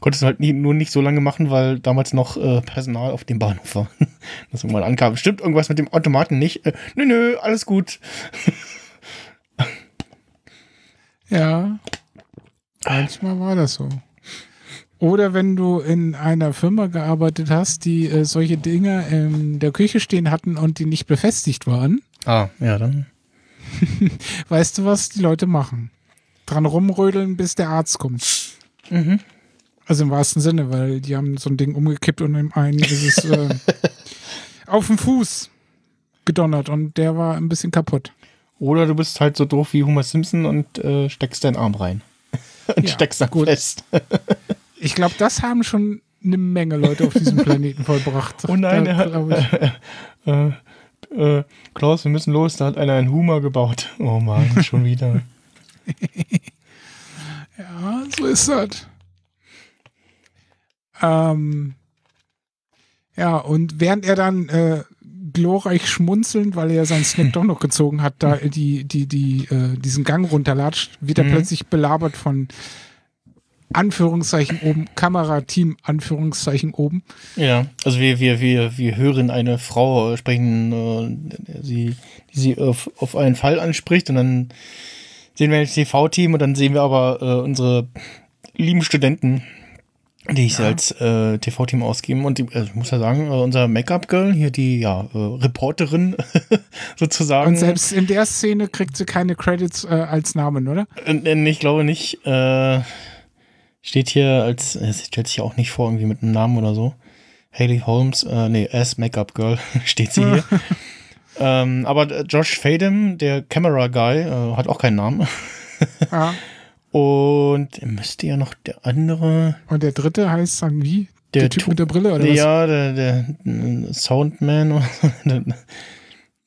Konntest du halt nie, nur nicht so lange machen, weil damals noch äh, Personal auf dem Bahnhof war. Das irgendwann ankam. Stimmt irgendwas mit dem Automaten nicht? Äh, nö, nö, alles gut. Ja. Manchmal war das so. Oder wenn du in einer Firma gearbeitet hast, die äh, solche Dinge in der Küche stehen hatten und die nicht befestigt waren, Ah, ja, dann. weißt du, was die Leute machen? Dran rumrödeln, bis der Arzt kommt. Mhm. Also im wahrsten Sinne, weil die haben so ein Ding umgekippt und im einen ist es äh, auf dem Fuß gedonnert und der war ein bisschen kaputt. Oder du bist halt so doof wie Homer Simpson und äh, steckst deinen Arm rein. und Ja, steckst dann gut. fest. Ich glaube, das haben schon eine Menge Leute auf diesem Planeten vollbracht. Oh nein, Da er hat. ich. Äh, äh, Klaus, wir müssen los, da hat einer einen Humor gebaut. Oh Mann, schon wieder. Ja, so ist das. Ähm, ja, und während er dann äh, glorreich schmunzelnd, weil er seinen Snack doch noch gezogen hat, da die, die, die, äh, diesen Gang runterlatscht, wird er Mhm. plötzlich belabert von Anführungszeichen oben, Kamerateam, Anführungszeichen oben. Ja, also wir, wir, wir, wir hören eine Frau sprechen, äh, sie, die sie auf, auf einen Fall anspricht und dann sehen wir das TV-Team und dann sehen wir aber äh, unsere lieben Studenten, die ich Ja. als äh, TV-Team ausgeben. Und die, also ich muss ja sagen, äh, unser Make-up-Girl, hier die ja, äh, Reporterin sozusagen. Und selbst in der Szene kriegt sie keine Credits äh, als Namen, oder? Äh, äh, Ich glaube nicht. Äh, steht hier als, es stellt sich auch nicht vor, irgendwie mit einem Namen oder so. Haley Holmes, äh, nee, as Make-up Girl steht sie hier. ähm, aber Josh Fadem, der Camera Guy, äh, hat auch keinen Namen. Ja. Und müsste ja noch der andere, Und der dritte heißt dann wie? der, Der Typ Tu- mit der Brille oder was? ja, der, der Soundman oder so. Der-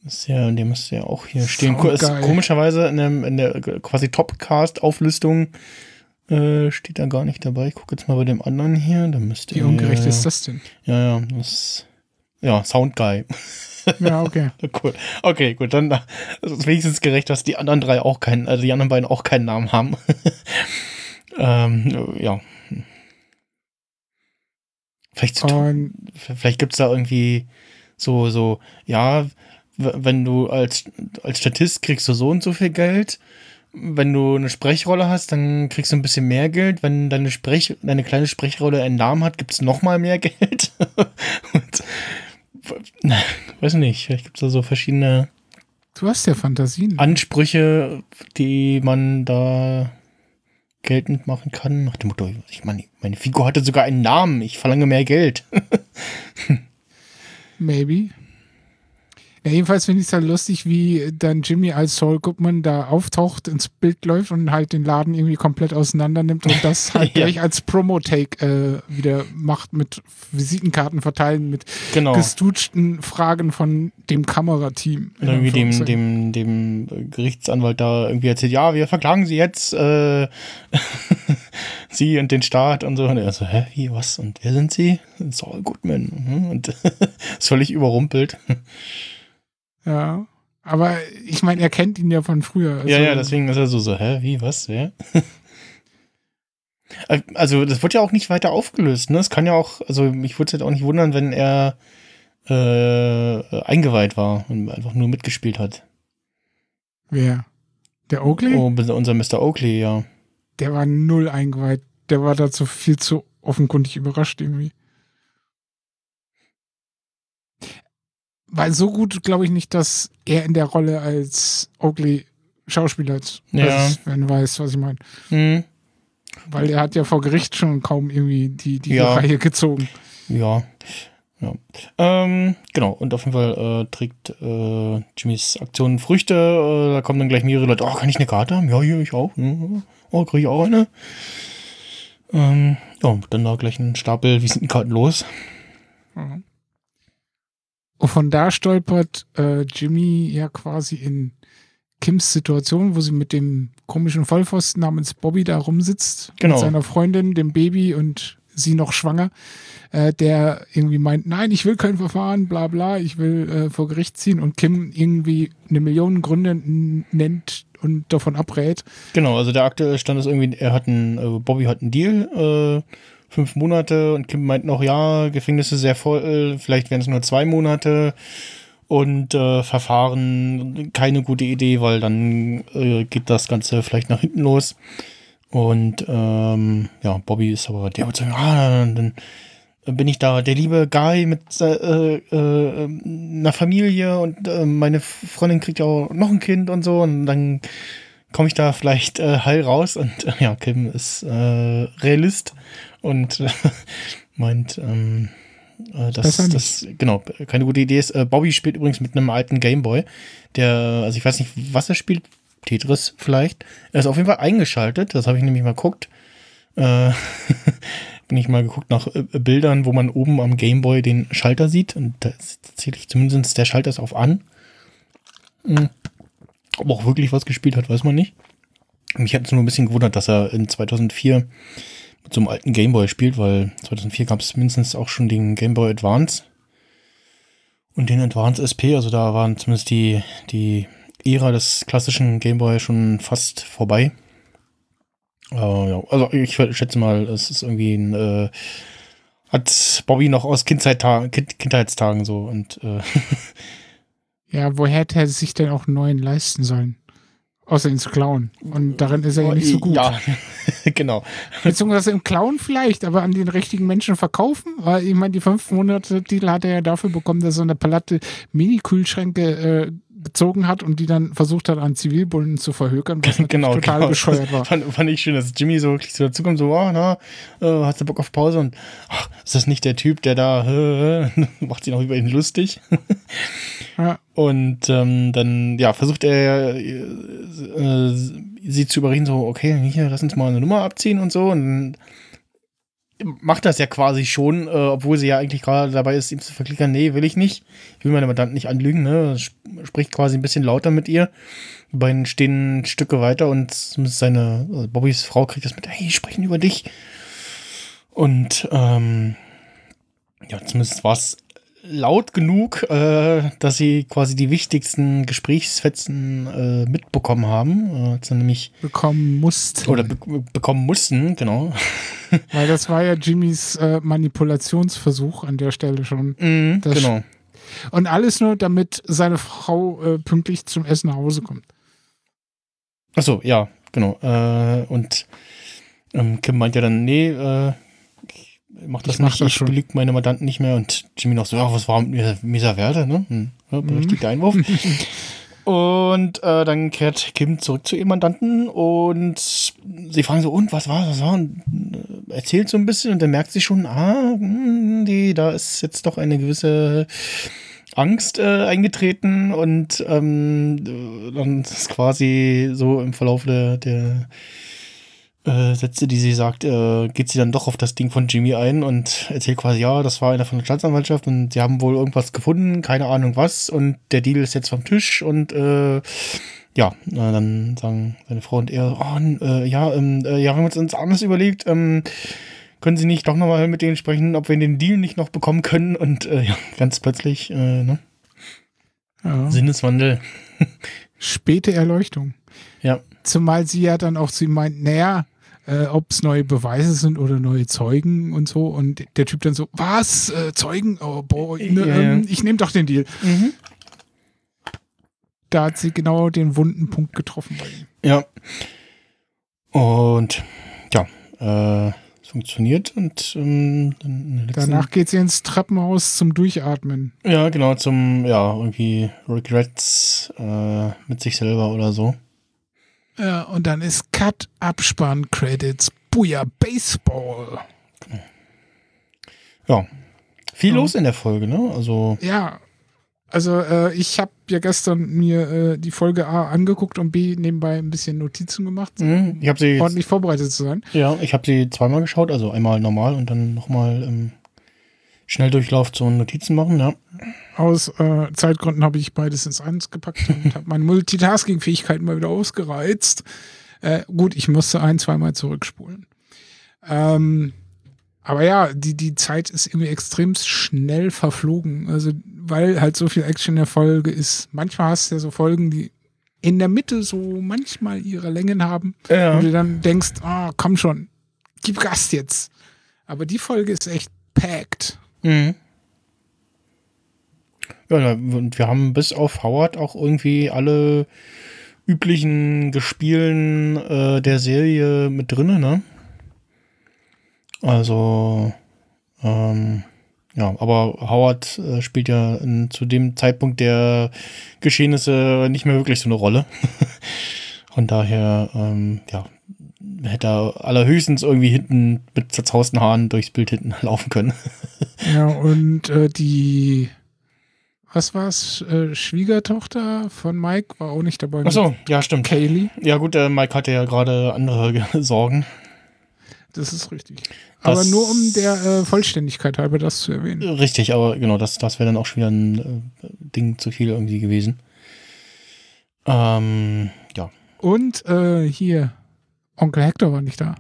Das ist ja, der müsste ja auch hier stehen. Ko- ist komischerweise in, dem, in der quasi Topcast-Auflistung äh, steht da gar nicht dabei. Ich gucke jetzt mal bei dem anderen hier. Da müsste Wie er- ungerecht ist das denn? Ja, ja, das ja, Soundguy. Ja, okay. cool. Okay, gut, dann das ist wenigstens gerecht, dass die anderen drei auch keinen, also die anderen beiden auch keinen Namen haben. ähm, ja. Vielleicht. Und Vielleicht gibt es da irgendwie so, so, ja, wenn du als, als Statist kriegst du so und so viel Geld. Wenn du eine Sprechrolle hast, dann kriegst du ein bisschen mehr Geld. Wenn deine, Sprech, deine kleine Sprechrolle einen Namen hat, gibt es noch mal mehr Geld. und, weiß nicht, vielleicht gibt es da so verschiedene du hast ja Fantasien. Ansprüche, die man da geltend machen kann. Nach dem Motto, ich meine, meine Figur hatte sogar einen Namen, ich verlange mehr Geld. Maybe. Ja, jedenfalls finde ich es halt lustig, wie dann Jimmy als Saul Goodman da auftaucht, ins Bild läuft und halt den Laden irgendwie komplett auseinander nimmt und das halt Ja. gleich als Promo-Take äh, wieder macht mit Visitenkarten verteilen, mit Genau. gestutschten Fragen von dem Kamerateam. Und irgendwie dem, dem, dem Gerichtsanwalt da irgendwie erzählt, ja, wir verklagen sie jetzt, äh, sie und den Staat und so. Und er so, hä, wie, was? Und wer sind sie? Saul Goodman. Mhm. Und ist völlig überrumpelt. Ja. Aber ich meine, er kennt ihn ja von früher. Also, ja, ja, deswegen ist er so, so, hä, wie, was, wer? Also, das wird ja auch nicht weiter aufgelöst, ne? Es kann ja auch, also, mich würde es jetzt auch nicht wundern, wenn er äh, eingeweiht war und einfach nur mitgespielt hat. Wer? Der Oakley? Oh, unser Mr. Oakley, ja. Der war null eingeweiht. Der war dazu viel zu offenkundig überrascht irgendwie. Weil so gut glaube ich nicht, dass er in der Rolle als Oakley Schauspieler ist. Ja. Also, wenn du weißt, was ich meine. Hm, Weil er hat ja vor Gericht schon kaum irgendwie die, die Ja. Reihe gezogen. ja. Ja. Ähm, genau, und auf jeden Fall äh, trägt äh, Jimmys Aktion Früchte. Äh, da kommen dann gleich mehrere Leute. Oh, kann ich eine Karte haben? Ja, hier, ich auch. Ja. Oh, kriege ich auch eine? Ähm, ja, dann da gleich ein Stapel Visitenkarten los. Und von da stolpert äh, Jimmy ja quasi in Kims Situation, wo sie mit dem komischen Vollpfosten namens Bobby da rumsitzt. Genau. Mit seiner Freundin, dem Baby und sie noch schwanger. Äh, der irgendwie meint, nein, ich will kein Verfahren, bla bla, ich will äh, vor Gericht ziehen. Und Kim irgendwie eine Million Gründe nennt und davon abrät. Genau, also der aktuelle Stand ist irgendwie, er hat einen, äh, Bobby hat einen Deal, äh, fünf Monate und Kim meint noch, ja, Gefängnis ist sehr voll, vielleicht wären es nur zwei Monate. Und äh, Verfahren, keine gute Idee, weil dann äh, geht das Ganze vielleicht nach hinten los. Und ähm, ja, Bobby ist aber der wird sagen, ah, dann bin ich da der liebe Guy mit äh, äh, einer Familie und äh, meine Freundin kriegt ja auch noch ein Kind und so und dann komme ich da vielleicht äh, heil raus und äh, ja, Kim ist äh, Realist und äh, meint, ähm, äh, dass Besser das genau keine gute Idee ist. Äh, Bobby spielt übrigens mit einem alten Gameboy, der, also ich weiß nicht, was er spielt, Tetris vielleicht. Er ist auf jeden Fall eingeschaltet, das habe ich nämlich mal geguckt. Äh, bin ich mal geguckt nach äh, Bildern, wo man oben am Gameboy den Schalter sieht. Und da ist tatsächlich zumindest der Schalter ist auf an. Hm. Ob auch wirklich was gespielt hat, weiß man nicht. Mich hat es nur ein bisschen gewundert, dass er in 2004 mit so einem alten Gameboy spielt, weil 2004 gab es mindestens auch schon den Gameboy Advance und den Advance SP. Also da waren zumindest die, die Ära des klassischen Gameboy schon fast vorbei. Äh, ja, also ich schätze mal, es ist irgendwie ein, äh, hat Bobby noch aus Kindheitsta kind Kindheitstagen so und äh, Ja, woher hätte er sich denn auch einen neuen leisten sollen? Außer ihn zu klauen. Und darin ist er ja nicht so gut. Ja, genau. Beziehungsweise im Klauen vielleicht, aber an den richtigen Menschen verkaufen. Weil ich meine, die fünf Monate Titel hat er ja dafür bekommen, dass er so eine Palette Mini-Kühlschränke äh, gezogen hat und die dann versucht hat, an Zivilbullen zu verhökern, was genau, total genau. bescheuert war. Fand, fand ich schön, dass Jimmy so wirklich so dazukommt, so, oh, na, äh, hast du Bock auf Pause? Und ach, ist das nicht der Typ, der da macht sich noch über ihn lustig? Ja. Und ähm, dann, ja, versucht er äh, sie zu überreden, so, okay, hier, lass uns mal eine Nummer abziehen und so. Und dann macht das ja quasi schon, äh, obwohl sie ja eigentlich gerade dabei ist, ihm zu verklickern, nee, will ich nicht. Ich will meine Mandanten nicht anlügen, ne? Sp- Spricht quasi ein bisschen lauter mit ihr. Die beiden stehen Stücke weiter und seine, also Bobbys Frau kriegt das mit, hey, sprechen über dich. Und ähm, ja, zumindest war es laut genug, äh, dass sie quasi die wichtigsten Gesprächsfetzen äh, mitbekommen haben. Äh, als sie nämlich Bekommen mussten. oder be bekommen mussten, genau. Weil das war ja Jimmys äh, Manipulationsversuch an der Stelle schon. Mhm, Das- genau. Und alles nur, damit seine Frau äh, pünktlich zum Essen nach Hause kommt. Achso, ja, genau. Äh, und ähm, Kim meint ja dann, nee, äh, mach das Ich mach nicht, das ich schon. belüge meine Mandanten nicht mehr. Und Jimmy noch so, ja, was war mit mir, Werte, ne? Hm, ja, berechtigter Einwurf. Und äh, dann kehrt Kim zurück zu ihrem Mandanten und sie fragen so, und was war, was war? Und äh, erzählt so ein bisschen und dann merkt sie schon, ah, hm, die, da ist jetzt doch eine gewisse Angst äh, eingetreten und ähm, äh, dann ist quasi so im Verlauf der, der äh, Sätze, die sie sagt, äh, geht sie dann doch auf das Ding von Jimmy ein und erzählt quasi, ja, das war einer von der Staatsanwaltschaft und sie haben wohl irgendwas gefunden, keine Ahnung was und der Deal ist jetzt vom Tisch und äh, ja, äh, dann sagen seine Frau und er, oh, äh, ja, ähm, äh, ja, wir haben uns uns anders überlegt, ähm, können Sie nicht doch nochmal mit denen sprechen, ob wir den Deal nicht noch bekommen können und äh, ja, ganz plötzlich, äh, ne? Ja. Sinneswandel. Späte Erleuchtung. Ja. Zumal sie ja dann auch zu ihm meint, naja, äh, ob es neue Beweise sind oder neue Zeugen und so. Und der Typ dann so, was? Äh, Zeugen? Oh, boah, ne, ja. ähm, ich nehme doch den Deal. Mhm. Da hat sie genau den wunden Punkt getroffen bei ihm. Ja. Und ja, äh, es funktioniert und ähm, dann Danach geht sie ins Treppenhaus zum Durchatmen. ja, genau, zum, ja, irgendwie Regrets äh, mit sich selber oder so. Ja, und dann ist Cut, Abspann, Credits, Booyah, Baseball. Ja. Viel Ja. los in der Folge, ne? Also, Ja, also äh, ich habe ja gestern mir äh, die Folge A angeguckt und B nebenbei ein bisschen Notizen gemacht, mh, ich habe sie, jetzt, ordentlich vorbereitet zu sein. ja, ich habe sie zweimal geschaut, also einmal normal und dann nochmal im Schnelldurchlauf zu Notizen machen, ja. Aus äh, Zeitgründen habe ich beides ins eins gepackt und habe meine Multitasking-Fähigkeiten mal wieder ausgereizt. Äh, gut, ich musste ein, zweimal zurückspulen. Ähm, aber ja, die, die Zeit ist irgendwie extrem schnell verflogen. Also, weil halt so viel Action in der Folge ist. Manchmal hast du ja so Folgen, die in der Mitte so manchmal ihre Längen haben. Ja. wo du dann denkst, ah, komm schon, gib Gas jetzt. Aber die Folge ist echt packed. Mhm. Ja, und wir haben bis auf Howard auch irgendwie alle üblichen Gespielen äh, der Serie mit drin, ne? Also, ähm, ja, aber Howard äh, spielt ja in, zu dem Zeitpunkt der Geschehnisse nicht mehr wirklich so eine Rolle. Von daher, ähm, ja, hätte er allerhöchstens irgendwie hinten mit zerzausten Haaren durchs Bild hinten laufen können. Ja, und äh, die, was war's, äh, Schwiegertochter von Mike war auch nicht dabei. Ach so, ja, stimmt. Kaylee, Ja gut, äh, Mike hatte ja gerade andere Sorgen. das ist richtig. Aber Das- nur um der äh, Vollständigkeit halber das zu erwähnen. Richtig, aber genau, das, das wäre dann auch schon wieder ein äh, Ding zu viel irgendwie gewesen. Ähm, ja. Und äh, hier, Onkel Hector war nicht da.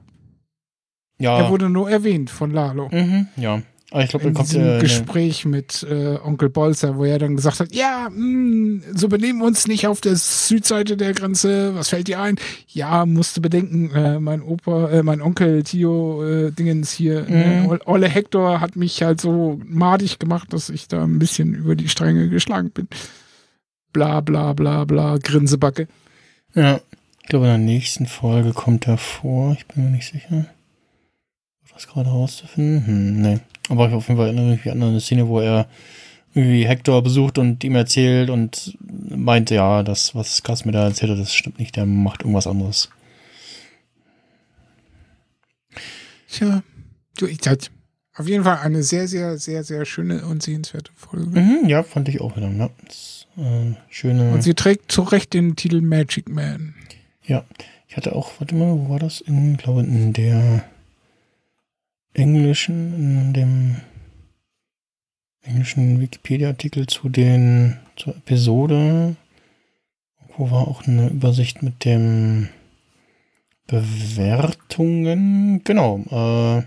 Ja. Er wurde nur erwähnt von Lalo. mhm, ja. Aber ich glaube, in kommt diesem äh, ne- Gespräch mit äh, Onkel Bolzer, wo er dann gesagt hat, ja, mh, so benehmen wir uns nicht auf der Südseite der Grenze, was fällt dir ein? Ja, musste bedenken, äh, mein Opa, äh, mein Onkel Tio äh, Dingens hier, Mhm. äh, Olle Hector hat mich halt so madig gemacht, dass ich da ein bisschen über die Stränge geschlagen bin. Bla bla bla bla, Grinsebacke. Ja. Ich glaube, in der nächsten Folge kommt er vor. Ich bin mir nicht sicher. Das gerade rauszufinden? Hm, nee. Aber ich auf jeden Fall erinnere mich an eine Szene, wo er irgendwie Hector besucht und ihm erzählt und meint, ja, das, was Gas mir da erzählt hat, das stimmt nicht, der macht irgendwas anderes. Tja, du, ich halt, auf jeden Fall eine sehr, sehr, sehr, sehr schöne und sehenswerte Folge. Mhm, ja, fand ich auch wieder. Ja. Das, äh, schöne. Und sie trägt zu Recht den Titel Magic Man. Ja, ich hatte auch, warte mal, wo war das? In, glaube in der englischen, in dem englischen Wikipedia-Artikel zu den, zur Episode, wo war auch eine Übersicht mit dem Bewertungen, genau, äh,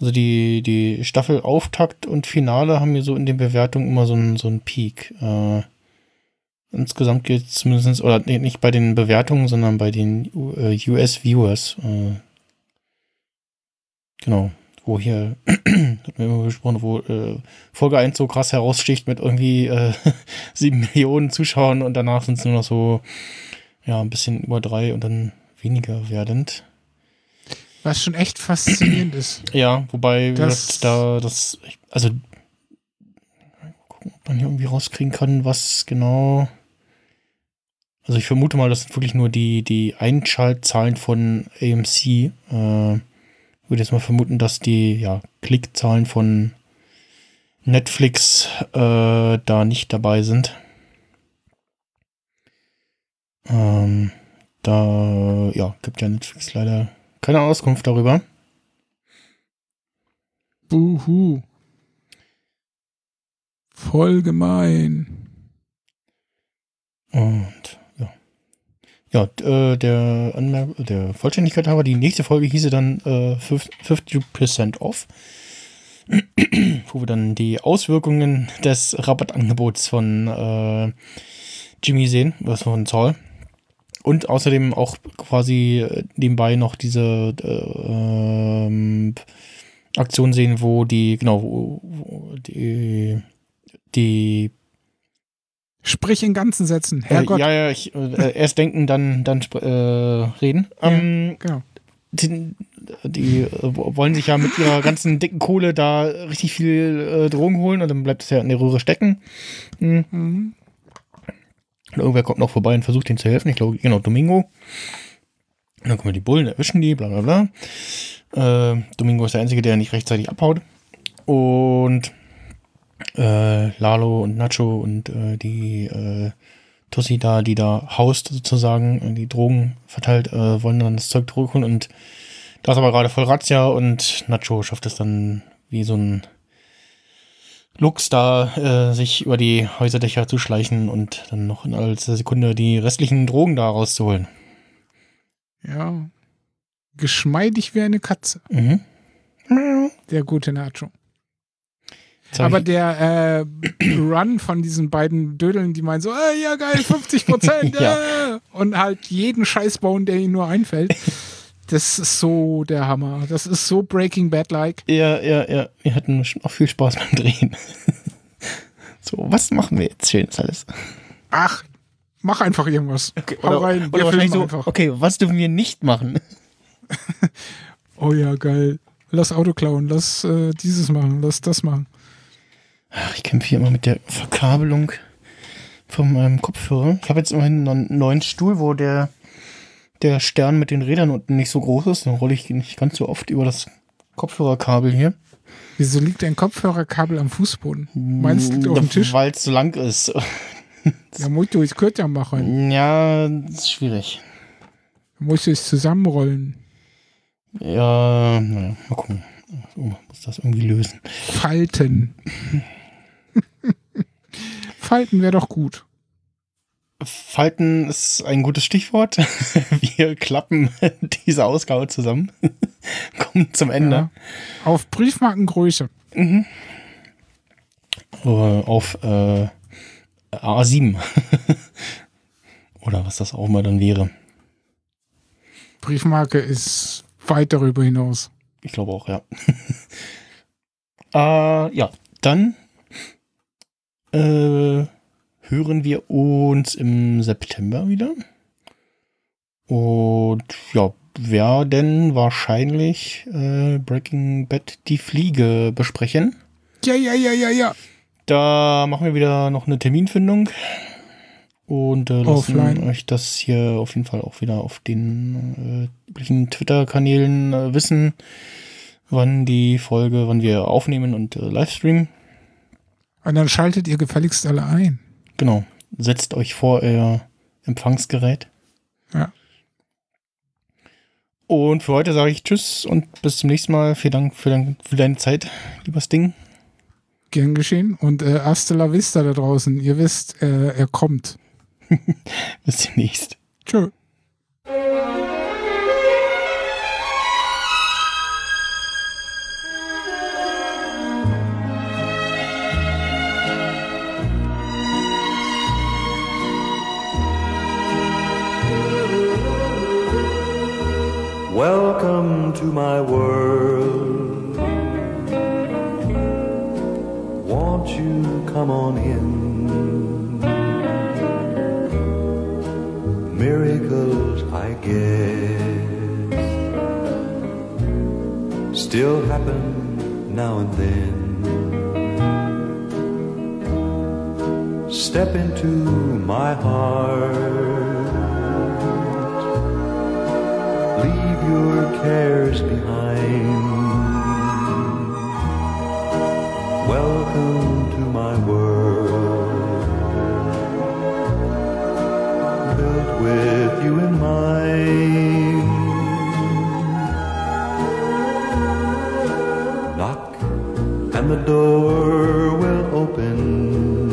also die, die Staffel Auftakt und Finale haben mir so in den Bewertungen immer so einen so einen Peak. Äh, insgesamt geht es zumindest, oder nee, nicht bei den Bewertungen, sondern bei den U- äh, US-Viewers. Äh, genau, wo hier, hat mir immer besprochen, wo äh, Folge 1 so krass heraussticht mit irgendwie äh, 7 Millionen Zuschauern und danach sind es nur noch so, ja, ein bisschen über drei und dann weniger werdend. Was schon echt faszinierend ist. Ja, wobei Das- da das, also mal gucken, ob man hier irgendwie rauskriegen kann, was genau. Also ich vermute mal, das sind wirklich nur die, die Einschaltzahlen von AMC. Äh, würde jetzt mal vermuten, dass die ja, Klickzahlen von Netflix äh, da nicht dabei sind. Ähm, da ja, gibt ja Netflix leider keine Auskunft darüber. Buhu. Voll gemein. Und. Ja, äh, der, Anmerk der Vollständigkeit halber, die nächste Folge hieße dann äh, 50% off. wo wir dann die Auswirkungen des Rabattangebots von äh, Jimmy sehen, was von Zoll. Und außerdem auch quasi äh, nebenbei noch diese äh, ähm, Aktion sehen, wo die, genau, wo, wo die, die Sprich in ganzen Sätzen. Herrgott. äh, ja, ja, ich, äh, erst denken, dann, dann äh, reden. Ja. Ähm, Genau. die die äh, wollen sich ja mit ihrer ganzen dicken Kohle da richtig viel äh, Drogen holen und dann bleibt es ja in der Röhre stecken. Hm. Mhm. Und irgendwer kommt noch vorbei und versucht ihnen zu helfen. Ich glaube, genau, Domingo. Und dann kommen die Bullen, erwischen die, bla bla bla. Äh, Domingo ist der Einzige, der nicht rechtzeitig abhaut. Und äh, Lalo und Nacho und äh, die äh, Tussi da, die da haust sozusagen, äh, die Drogen verteilt, äh, wollen dann das Zeug zurückholen und da ist aber gerade voll Razzia und Nacho schafft es dann wie so ein Lux da, äh, sich über die Häuserdächer zu schleichen und dann noch in als Sekunde die restlichen Drogen da rauszuholen. Ja. Geschmeidig wie eine Katze. Mhm. Der gute Nacho. Aber der äh, Run von diesen beiden Dödeln, die meinen so, äh, ja geil, 50 Prozent, Ja. äh, und halt jeden Scheiß bauen, der ihnen nur einfällt. Das ist so der Hammer. Das ist so Breaking Bad-like. Ja, ja, ja. Wir hatten schon auch viel Spaß beim Drehen. So, was machen wir jetzt schönes alles? Ach, mach einfach irgendwas. Hau Oder, rein, oder wir wahrscheinlich so, einfach. okay, was dürfen wir nicht machen? Oh ja, geil. Lass Auto klauen, lass äh, dieses machen, lass das machen. Ach, Ich kämpfe hier immer mit der Verkabelung von meinem Kopfhörer. Ich habe jetzt immerhin einen neuen Stuhl, wo der, der Stern mit den Rädern unten nicht so groß ist. Dann rolle ich nicht ganz so oft über das Kopfhörerkabel hier. Wieso liegt dein Kopfhörerkabel am Fußboden? Meinst du liegt auf dem Tisch? Weil es so lang ist. Ja, musst du es kürzer machen. Ja, das ist schwierig. Musst du es zusammenrollen. Ja, naja, mal gucken. Oh, muss das irgendwie lösen. Falten. Falten wäre doch gut. Falten ist ein gutes Stichwort. Wir klappen diese Ausgabe zusammen. Kommen zum Ende. Ja. Auf Briefmarkengröße. Äh, auf äh, A7. Oder was das auch mal dann wäre. Briefmarke ist weit darüber hinaus. Ich glaube auch, ja. äh, ja, dann äh, hören wir uns im September wieder. Und ja, werden wahrscheinlich äh, Breaking Bad die Fliege besprechen. Ja, ja, ja, ja, ja. Da machen wir wieder noch eine Terminfindung. Und äh, lassen Offline. euch das hier auf jeden Fall auch wieder auf den äh, üblichen Twitter-Kanälen äh, wissen, wann die Folge, wann wir aufnehmen und äh, livestreamen. Und dann schaltet ihr gefälligst alle ein. Genau. Setzt euch vor euer Empfangsgerät. Ja. Und für heute sage ich Tschüss und bis zum nächsten Mal. Vielen Dank für, dein, für deine Zeit, liebes Ding. Gern geschehen. Und äh, hasta la vista da draußen. Ihr wisst, äh, er kommt. Bis demnächst. Tschö. To my world. Won't you come on in? Miracles, I guess, still happen now and then. Step into my heart. Your cares behind. Welcome to my world. Built with you in mind. Knock and the door will open.